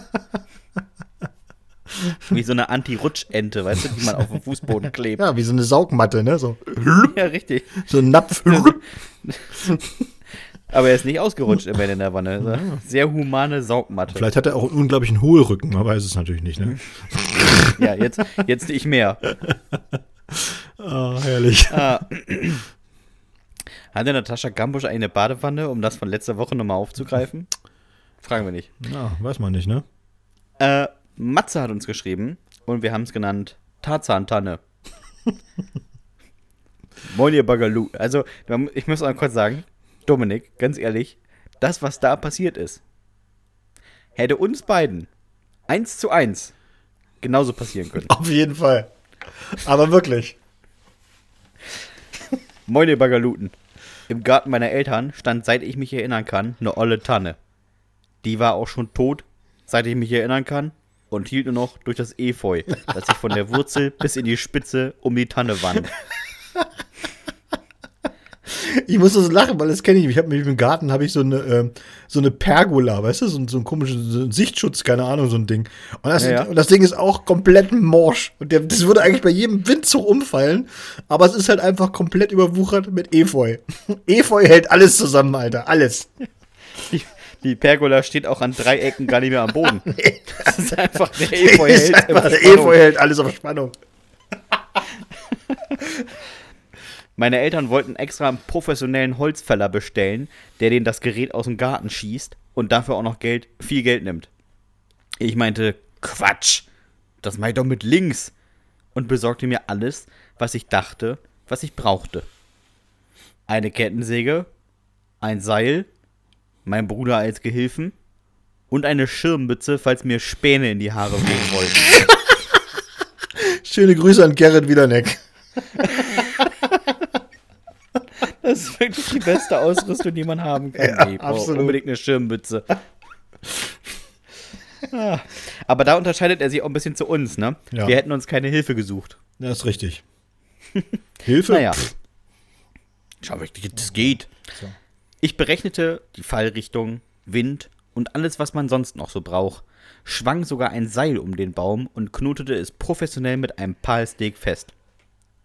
Wie so eine Anti-Rutsch-Ente, weißt du, die man auf dem Fußboden klebt. Ja, wie so eine Saugmatte, ne? So, Ja, richtig. so ein Napf. Aber er ist nicht ausgerutscht immerhin in der Wanne. Sehr humane Saugmatte. Vielleicht hat er auch einen unglaublichen Hohlrücken, man weiß es natürlich nicht, ne? Ja, jetzt, jetzt nicht mehr. Ah, herrlich. Ah. Hatte Natascha Gambusch eine Badewanne, um das von letzter Woche nochmal aufzugreifen? Fragen wir nicht. Ja, weiß man nicht, ne? Äh, Matze hat uns geschrieben und wir haben es genannt Tarzan-Tanne. Moin, ihr Bagalu. Also, ich muss mal kurz sagen, Dominik, ganz ehrlich, das, was da passiert ist, hätte uns beiden eins zu eins genauso passieren können. Auf jeden Fall. Aber wirklich. Moin, ihr Bagaluten. Im Garten meiner Eltern stand, seit ich mich erinnern kann, eine olle Tanne. Die war auch schon tot, seit ich mich erinnern kann, und hielt nur noch durch das Efeu, das sich von der Wurzel bis in die Spitze um die Tanne wand. Ich muss so lachen, weil das kenne ich. Ich habe mich im Garten habe ich so eine ähm, so eine Pergola, weißt du, so, ein- so ein komischer so ein Sichtschutz, keine Ahnung, so ein Ding. Und das, Ja, ja. und das Ding ist auch komplett morsch. Und der, das würde eigentlich bei jedem Windzug umfallen, aber es ist halt einfach komplett überwuchert mit Efeu. Efeu hält alles zusammen, Alter, alles. Die, die Pergola steht auch an drei Ecken gar nicht mehr am Boden. Das ist einfach der Efeu hält. Einfach, der. Efeu hält alles auf Spannung. Meine Eltern wollten extra einen professionellen Holzfäller bestellen, der denen das Gerät aus dem Garten schießt und dafür auch noch Geld, viel Geld nimmt. Ich meinte, Quatsch, das mach ich doch mit links. Und besorgte mir alles, was ich dachte, was ich brauchte. Eine Kettensäge, ein Seil, mein Bruder als Gehilfen und eine Schirmmütze, falls mir Späne in die Haare wehen wollten. Schöne Grüße an Gerrit Wiederneck. Das ist wirklich die beste Ausrüstung, die man haben kann. Ja, boah, absolut. Unbedingt eine Schirmmütze. Ah, Aber da unterscheidet er sich auch ein bisschen zu uns, ne? Ja. Wir hätten uns keine Hilfe gesucht. Das ist richtig. Hilfe? Naja. Schau, wirklich, das geht. So. Ich berechnete die Fallrichtung, Wind und alles, was man sonst noch so braucht, schwang sogar ein Seil um den Baum und knotete es professionell mit einem Palsteg fest.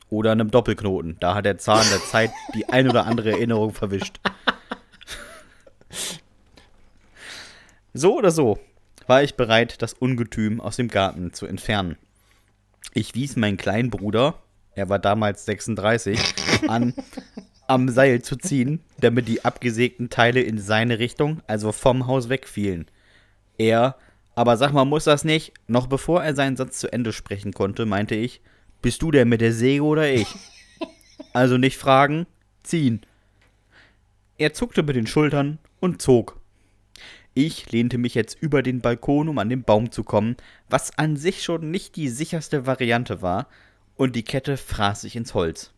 Oder einem Doppelknoten. Da hat der Zahn der Zeit die ein oder andere Erinnerung verwischt. So oder so war ich bereit, das Ungetüm aus dem Garten zu entfernen. Ich wies meinen kleinen Bruder, er war damals 36, an, am Seil zu ziehen, damit die abgesägten Teile in seine Richtung, also vom Haus wegfielen. Er, aber sag mal, muss das nicht? Noch bevor er seinen Satz zu Ende sprechen konnte, meinte ich, bist du der mit der Säge oder ich? Also nicht fragen, ziehen. Er zuckte mit den Schultern und zog. Ich lehnte mich jetzt über den Balkon, um an den Baum zu kommen, was an sich schon nicht die sicherste Variante war, und die Kette fraß sich ins Holz.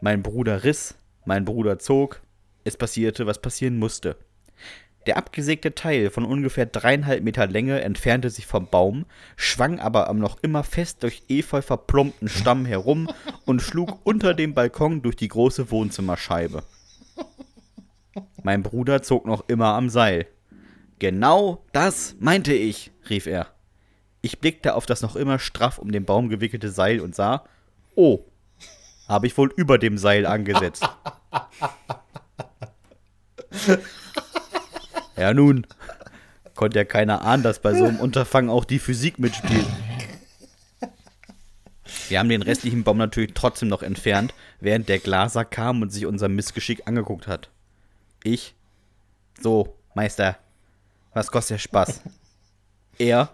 Mein Bruder riss, mein Bruder zog, es passierte, was passieren musste. Der abgesägte Teil von ungefähr dreieinhalb Meter Länge entfernte sich vom Baum, schwang aber am noch immer fest durch Efeu verplumpten Stamm herum und schlug unter dem Balkon durch die große Wohnzimmerscheibe. Mein Bruder zog noch immer am Seil. Genau das meinte ich, rief er. Ich blickte auf das noch immer straff um den Baum gewickelte Seil und sah, oh, habe ich wohl über dem Seil angesetzt. ja nun, konnte ja keiner ahnen, dass bei so einem Unterfangen auch die Physik mitspielt. Wir haben den restlichen Baum natürlich trotzdem noch entfernt, während der Glaser kam und sich unser Missgeschick angeguckt hat. Ich, so, Meister, was kostet der Spaß? Er,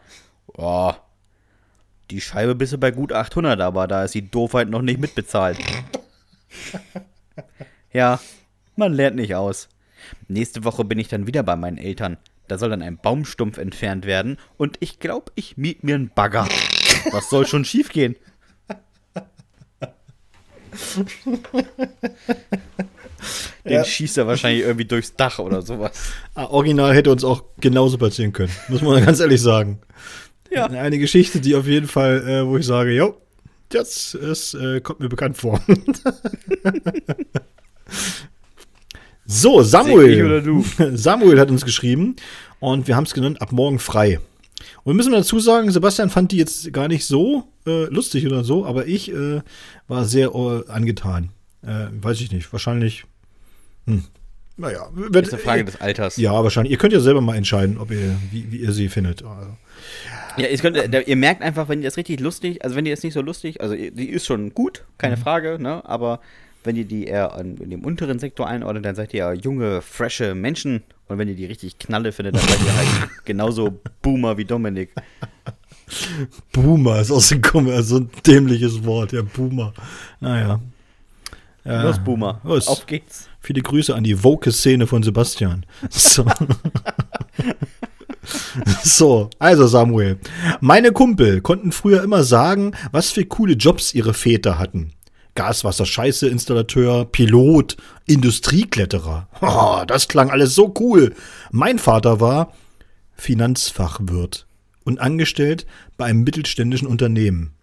oh, die Scheibe bist du bei gut 800, aber da ist die Doofheit noch nicht mitbezahlt. ja, man lernt nicht aus. Nächste Woche bin ich dann wieder bei meinen Eltern. Da soll dann ein Baumstumpf entfernt werden und ich glaube, ich miet mir einen Bagger. Was soll schon schiefgehen? Den Ja. schießt er wahrscheinlich irgendwie durchs Dach oder sowas. Ah, Original hätte uns auch genauso passieren können, muss man ganz ehrlich sagen. Ja. Eine Geschichte, die auf jeden Fall, äh, wo ich sage, jo, das ist, äh, kommt mir bekannt vor. so, Samuel. Samuel hat uns geschrieben und wir haben es genannt, ab morgen frei. Und wir müssen dazu sagen, Sebastian fand die jetzt gar nicht so äh, lustig oder so, aber ich äh, war sehr äh, angetan. Äh, weiß ich nicht, wahrscheinlich. Hm. Naja, wird, Ist eine Frage des Alters. ja, wahrscheinlich. Ihr könnt ja selber mal entscheiden, ob ihr, wie, wie ihr sie findet. Also, Ja, ihr, könnt, da- ihr merkt einfach, wenn ihr das richtig lustig, also wenn ihr das nicht so lustig, also die ist schon gut, keine Frage, ne? Aber wenn ihr die eher in dem unteren Sektor einordnet, dann seid ihr ja junge, frische Menschen. Und wenn ihr die richtig knalle findet, dann seid ihr halt genauso Boomer wie Dominik. Boomer ist so ein, komisch- so ein dämliches Wort, ja, Boomer. Naja. Ja, Los, Boomer. los. Auf geht's. Viele Grüße an die Woke-Szene von Sebastian. So. so, also Samuel. Meine Kumpel konnten früher immer sagen, was für coole Jobs ihre Väter hatten. Gaswasser, Scheiße, Installateur, Pilot, Industriekletterer. Oh, das klang alles so cool. Mein Vater war Finanzfachwirt und angestellt bei einem mittelständischen Unternehmen.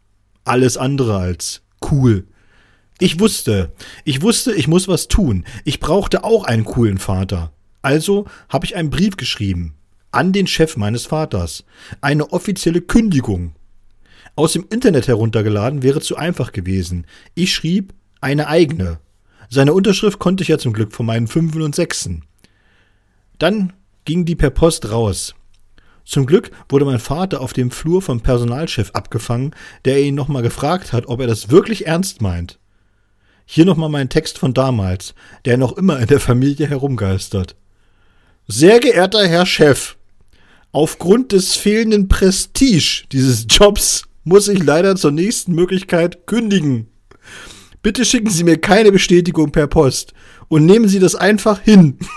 Alles andere als cool. Ich wusste, ich wusste, ich muss was tun. Ich brauchte auch einen coolen Vater. Also habe ich einen Brief geschrieben an den Chef meines Vaters. Eine offizielle Kündigung. Aus dem Internet heruntergeladen wäre zu einfach gewesen. Ich schrieb eine eigene. Seine Unterschrift konnte ich ja zum Glück von meinen Fünfen und Sechsen. Dann ging die per Post raus. Zum Glück wurde mein Vater auf dem Flur vom Personalchef abgefangen, der ihn nochmal gefragt hat, ob er das wirklich ernst meint. Hier nochmal mein Text von damals, der noch immer in der Familie herumgeistert. Sehr geehrter Herr Chef, aufgrund des fehlenden Prestige dieses Jobs muss ich leider zur nächsten Möglichkeit kündigen. Bitte schicken Sie mir keine Bestätigung per Post und nehmen Sie das einfach hin.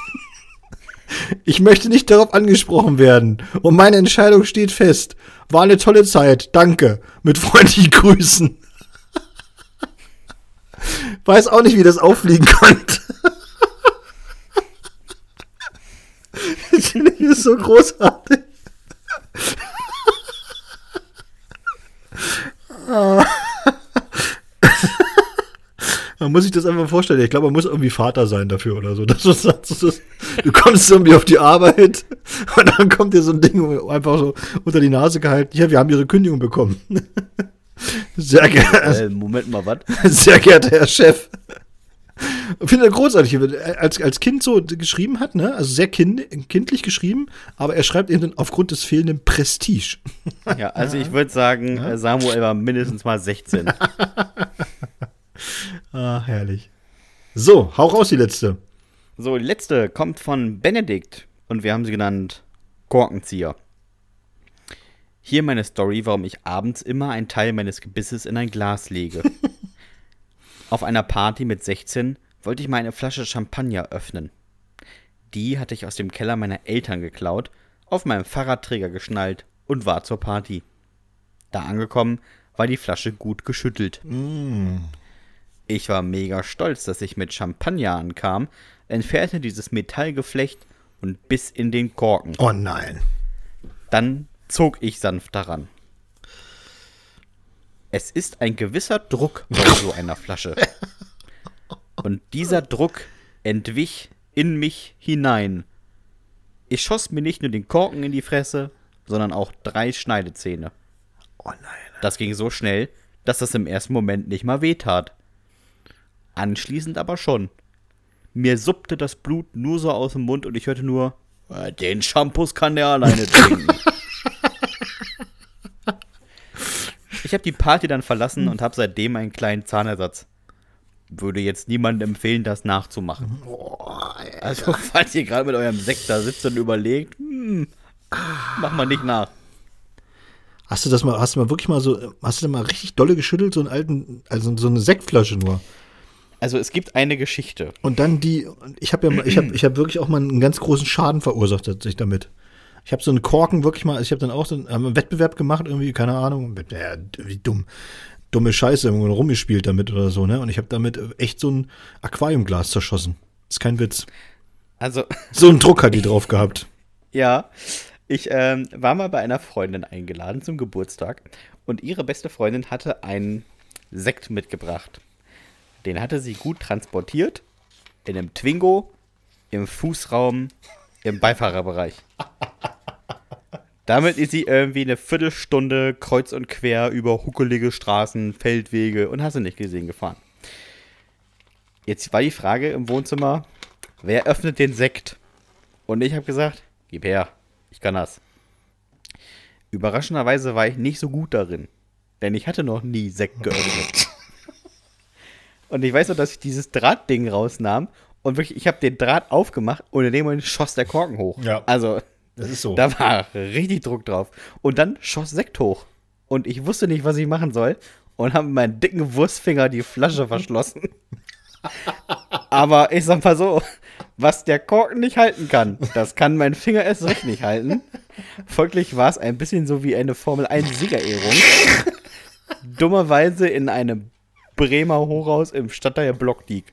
Ich möchte nicht darauf angesprochen werden und meine Entscheidung steht fest. War eine tolle Zeit, danke. Mit freundlichen Grüßen. Weiß auch nicht, wie das auffliegen konnte. Das ich so großartig. Man muss sich das einfach vorstellen. Ich glaube, man muss irgendwie Vater sein dafür oder so. Das ist, das ist, du kommst irgendwie auf die Arbeit und dann kommt dir so ein Ding einfach so unter die Nase gehalten. Ja, wir haben ihre Kündigung bekommen. Sehr geehrter, Äh, Moment mal, was? sehr geehrter Herr Chef. Ich finde das großartig, er als, als Kind so geschrieben hat, ne? Also sehr kind, kindlich geschrieben, aber er schreibt eben dann aufgrund des fehlenden Prestige. Ja, also ich würde sagen, äh, Samuel war mindestens mal 16. Ah, herrlich. So, hau raus die letzte. So, die letzte kommt von Benedikt und wir haben sie genannt Korkenzieher. Hier meine Story, warum ich abends immer einen Teil meines Gebisses in ein Glas lege. Auf einer Party mit 16 wollte ich mal eine Flasche Champagner öffnen. Die hatte ich aus dem Keller meiner Eltern geklaut, auf meinem Fahrradträger geschnallt und war zur Party. Da angekommen, war die Flasche gut geschüttelt. Ich war mega stolz, dass ich mit Champagner ankam, entfernte dieses Metallgeflecht und biss in den Korken. Oh nein. Dann zog ich sanft daran. Es ist ein gewisser Druck bei so einer Flasche. Und dieser Druck entwich in mich hinein. Ich schoss mir nicht nur den Korken in die Fresse, sondern auch drei Schneidezähne. Oh nein. Das ging so schnell, dass das im ersten Moment nicht mal wehtat. Anschließend aber schon. Mir suppte das Blut nur so aus dem Mund und ich hörte nur, "Äh, den Shampoos kann der alleine trinken. ich habe die Party dann verlassen und habe seitdem einen kleinen Zahnersatz. Würde jetzt niemandem empfehlen, das nachzumachen. Also, falls ihr gerade mit eurem Sekt da sitzt und überlegt, hm, mach mal nicht nach. Hast du das mal, hast du mal wirklich mal so, hast du da mal richtig dolle geschüttelt, so einen alten, also so eine Sektflasche nur? Also, es gibt eine Geschichte. Und dann die, ich habe ja mal, ich habe ich hab wirklich auch mal einen ganz großen Schaden verursacht tatsächlich damit. Ich habe so einen Korken wirklich mal, ich habe dann auch so einen, einen Wettbewerb gemacht, irgendwie, keine Ahnung, ja, wie dumm, dumme Scheiße, irgendwo rumgespielt damit oder so, ne? Und ich habe damit echt so ein Aquariumglas zerschossen. ist kein Witz. Also, So einen Druck hat die drauf gehabt. Ja, ich ähm, war mal bei einer Freundin eingeladen zum Geburtstag und ihre beste Freundin hatte einen Sekt mitgebracht. Den hatte sie gut transportiert, in einem Twingo, im Fußraum, im Beifahrerbereich. Damit ist sie irgendwie eine Viertelstunde kreuz und quer über huckelige Straßen, Feldwege und hast du nicht gesehen gefahren. Jetzt war die Frage im Wohnzimmer, wer öffnet den Sekt? Und ich habe gesagt, gib her, ich kann das. Überraschenderweise war ich nicht so gut darin, denn ich hatte noch nie Sekt geöffnet. und ich weiß noch, dass ich dieses Drahtding rausnahm und wirklich, ich habe den Draht aufgemacht und in dem Moment schoss der Korken hoch. Ja. Also, Das ist so. da war richtig Druck drauf. Und dann schoss Sekt hoch. Und ich wusste nicht, was ich machen soll. Und habe mit meinen dicken Wurstfinger die Flasche verschlossen. Aber ich sag mal so, was der Korken nicht halten kann, das kann mein Finger erst recht nicht halten. Folglich war es ein bisschen so wie eine Formel-1-Siegerehrung. Dummerweise in einem Bremer Hochhaus im Stadtteil Blockdiek.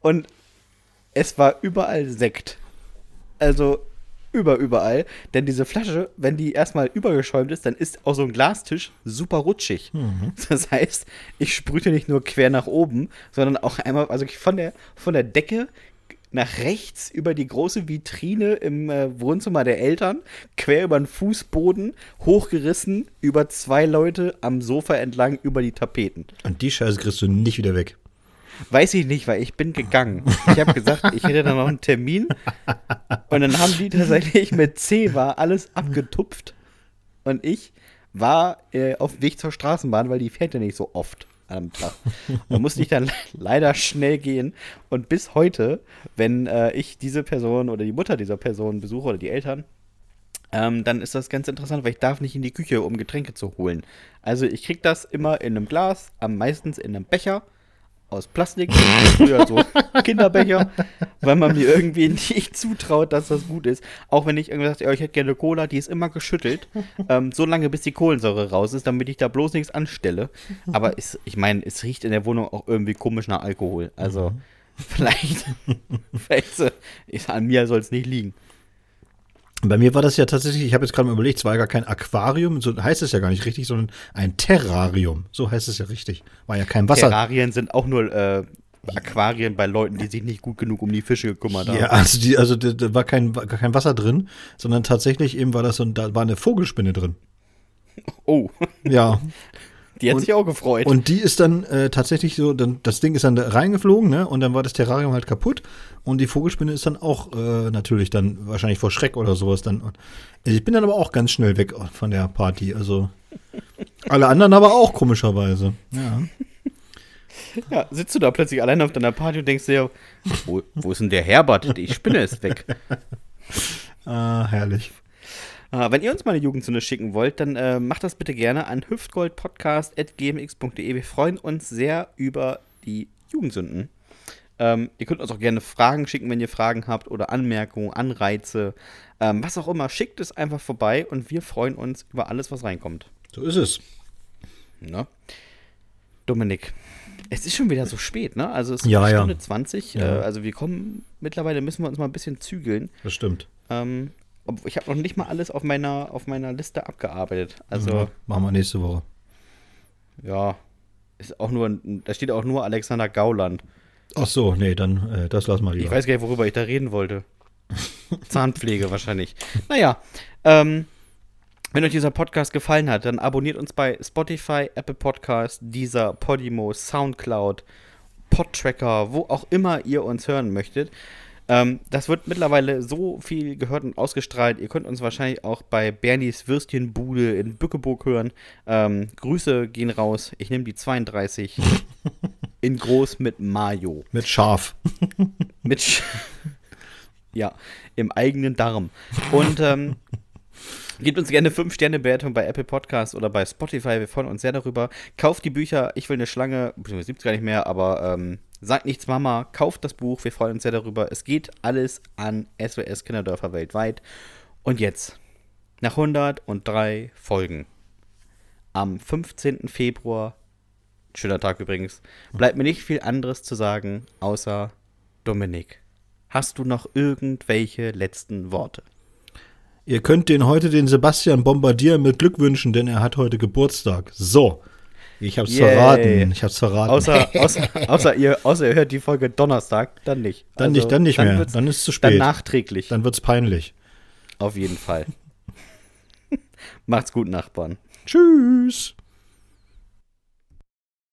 Und es war überall Sekt. Also über überall. Denn diese Flasche, wenn die erstmal übergeschäumt ist, dann ist auch so ein Glastisch super rutschig. Das heißt, ich sprühte nicht nur quer nach oben, sondern auch einmal, also von der, von der Decke nach rechts über die große Vitrine im äh, Wohnzimmer der Eltern, quer über den Fußboden, hochgerissen, über zwei Leute am Sofa entlang über die Tapeten. Und die Scheiße kriegst du nicht wieder weg. Weiß ich nicht, weil ich bin gegangen. Ich habe gesagt, ich hätte da noch einen Termin. Und dann haben die tatsächlich mit C war alles abgetupft. Und ich war äh, auf dem Weg zur Straßenbahn, weil die fährt ja nicht so oft am Tag. Da musste ich dann leider schnell gehen. Und bis heute, wenn äh, ich diese Person oder die Mutter dieser Person besuche oder die Eltern, ähm, dann ist das ganz interessant, weil ich darf nicht in die Küche, um Getränke zu holen. Also ich krieg das immer in einem Glas, am meistens in einem Becher aus Plastik, früher so Kinderbecher, weil man mir irgendwie nicht zutraut, dass das gut ist. Auch wenn ich irgendwie sage, ja, ich hätte gerne Cola, die ist immer geschüttelt, ähm, so lange bis die Kohlensäure raus ist, damit ich da bloß nichts anstelle. Aber es, ich meine, es riecht in der Wohnung auch irgendwie komisch nach Alkohol. Also mhm. vielleicht, vielleicht ist, an mir soll es nicht liegen. Bei mir war das ja tatsächlich, ich habe jetzt gerade mal überlegt, es war ja gar kein Aquarium, so heißt es ja gar nicht richtig, sondern ein Terrarium. So heißt es ja richtig. War ja kein Wasser. Terrarien sind auch nur äh, Aquarien bei Leuten, die sich nicht gut genug um die Fische gekümmert haben. Ja, also, die, also da, da war kein, kein Wasser drin, sondern tatsächlich eben war das so, da war eine Vogelspinne drin. Oh. Ja. Die hat und, sich auch gefreut. Und die ist dann äh, tatsächlich so, dann, das Ding ist dann da reingeflogen, ne? Und dann war das Terrarium halt kaputt. Und die Vogelspinne ist dann auch äh, natürlich dann wahrscheinlich vor Schreck oder sowas dann. Ich bin dann aber auch ganz schnell weg von der Party. Also alle anderen aber auch komischerweise. Ja. Ja, sitzt du da plötzlich alleine auf deiner Party und denkst dir, wo, wo ist denn der Herbert? Die Spinne ist weg. Ah, herrlich. Äh, wenn ihr uns mal eine Jugendsünde schicken wollt, dann äh, macht das bitte gerne an hüftgoldpodcast.gmx.de. Wir freuen uns sehr über die Jugendsünden. Ähm, ihr könnt uns auch gerne Fragen schicken, wenn ihr Fragen habt oder Anmerkungen, Anreize, ähm, was auch immer. Schickt es einfach vorbei und wir freuen uns über alles, was reinkommt. So ist es. Na? Dominik, es ist schon wieder so spät, ne? Also es ist ja, Stunde ja. 20. Ja. Äh, also wir kommen, mittlerweile müssen wir uns mal ein bisschen zügeln. Das stimmt. Ähm, ich habe noch nicht mal alles auf meiner, auf meiner Liste abgearbeitet. Also. Ja, machen wir nächste Woche. Ja. Ist auch nur, da steht auch nur Alexander Gauland. Ach so, nee, dann äh, das lass mal lieber. Ich weiß gar nicht, worüber ich da reden wollte. Zahnpflege wahrscheinlich. Naja, ähm, wenn euch dieser Podcast gefallen hat, dann abonniert uns bei Spotify, Apple Podcast, Deezer, Podimo, Soundcloud, Podtracker, wo auch immer ihr uns hören möchtet. Ähm, das wird mittlerweile so viel gehört und ausgestrahlt. Ihr könnt uns wahrscheinlich auch bei Bernies Würstchenbude in Bückeburg hören. Ähm, Grüße gehen raus. Ich nehme die 32 in groß mit Mayo. Mit Schaf. mit Sch Ja, im eigenen Darm. Und ähm, Gebt uns gerne 5-Sterne-Bewertung bei Apple Podcasts oder bei Spotify. Wir freuen uns sehr darüber. Kauft die Bücher. Ich will eine Schlange. Es gibt es gar nicht mehr, aber ähm, Sagt nichts Mama, kauft das Buch, wir freuen uns sehr darüber. Es geht alles an SOS Kinderdörfer weltweit. Und jetzt, nach 103 Folgen, am 15. Februar, schöner Tag übrigens, bleibt mir nicht viel anderes zu sagen, außer Dominik. Hast du noch irgendwelche letzten Worte? Ihr könnt den heute den Sebastian bombardieren mit Glückwünschen, denn er hat heute Geburtstag. So. Ich hab's Yay. verraten. Ich hab's verraten. Außer, außer, außer, ihr, außer ihr hört die Folge Donnerstag, dann nicht. Dann also, nicht, dann nicht dann mehr. Dann ist es zu spät. Dann nachträglich. Dann wird's peinlich. Auf jeden Fall. Macht's gut, Nachbarn. Tschüss.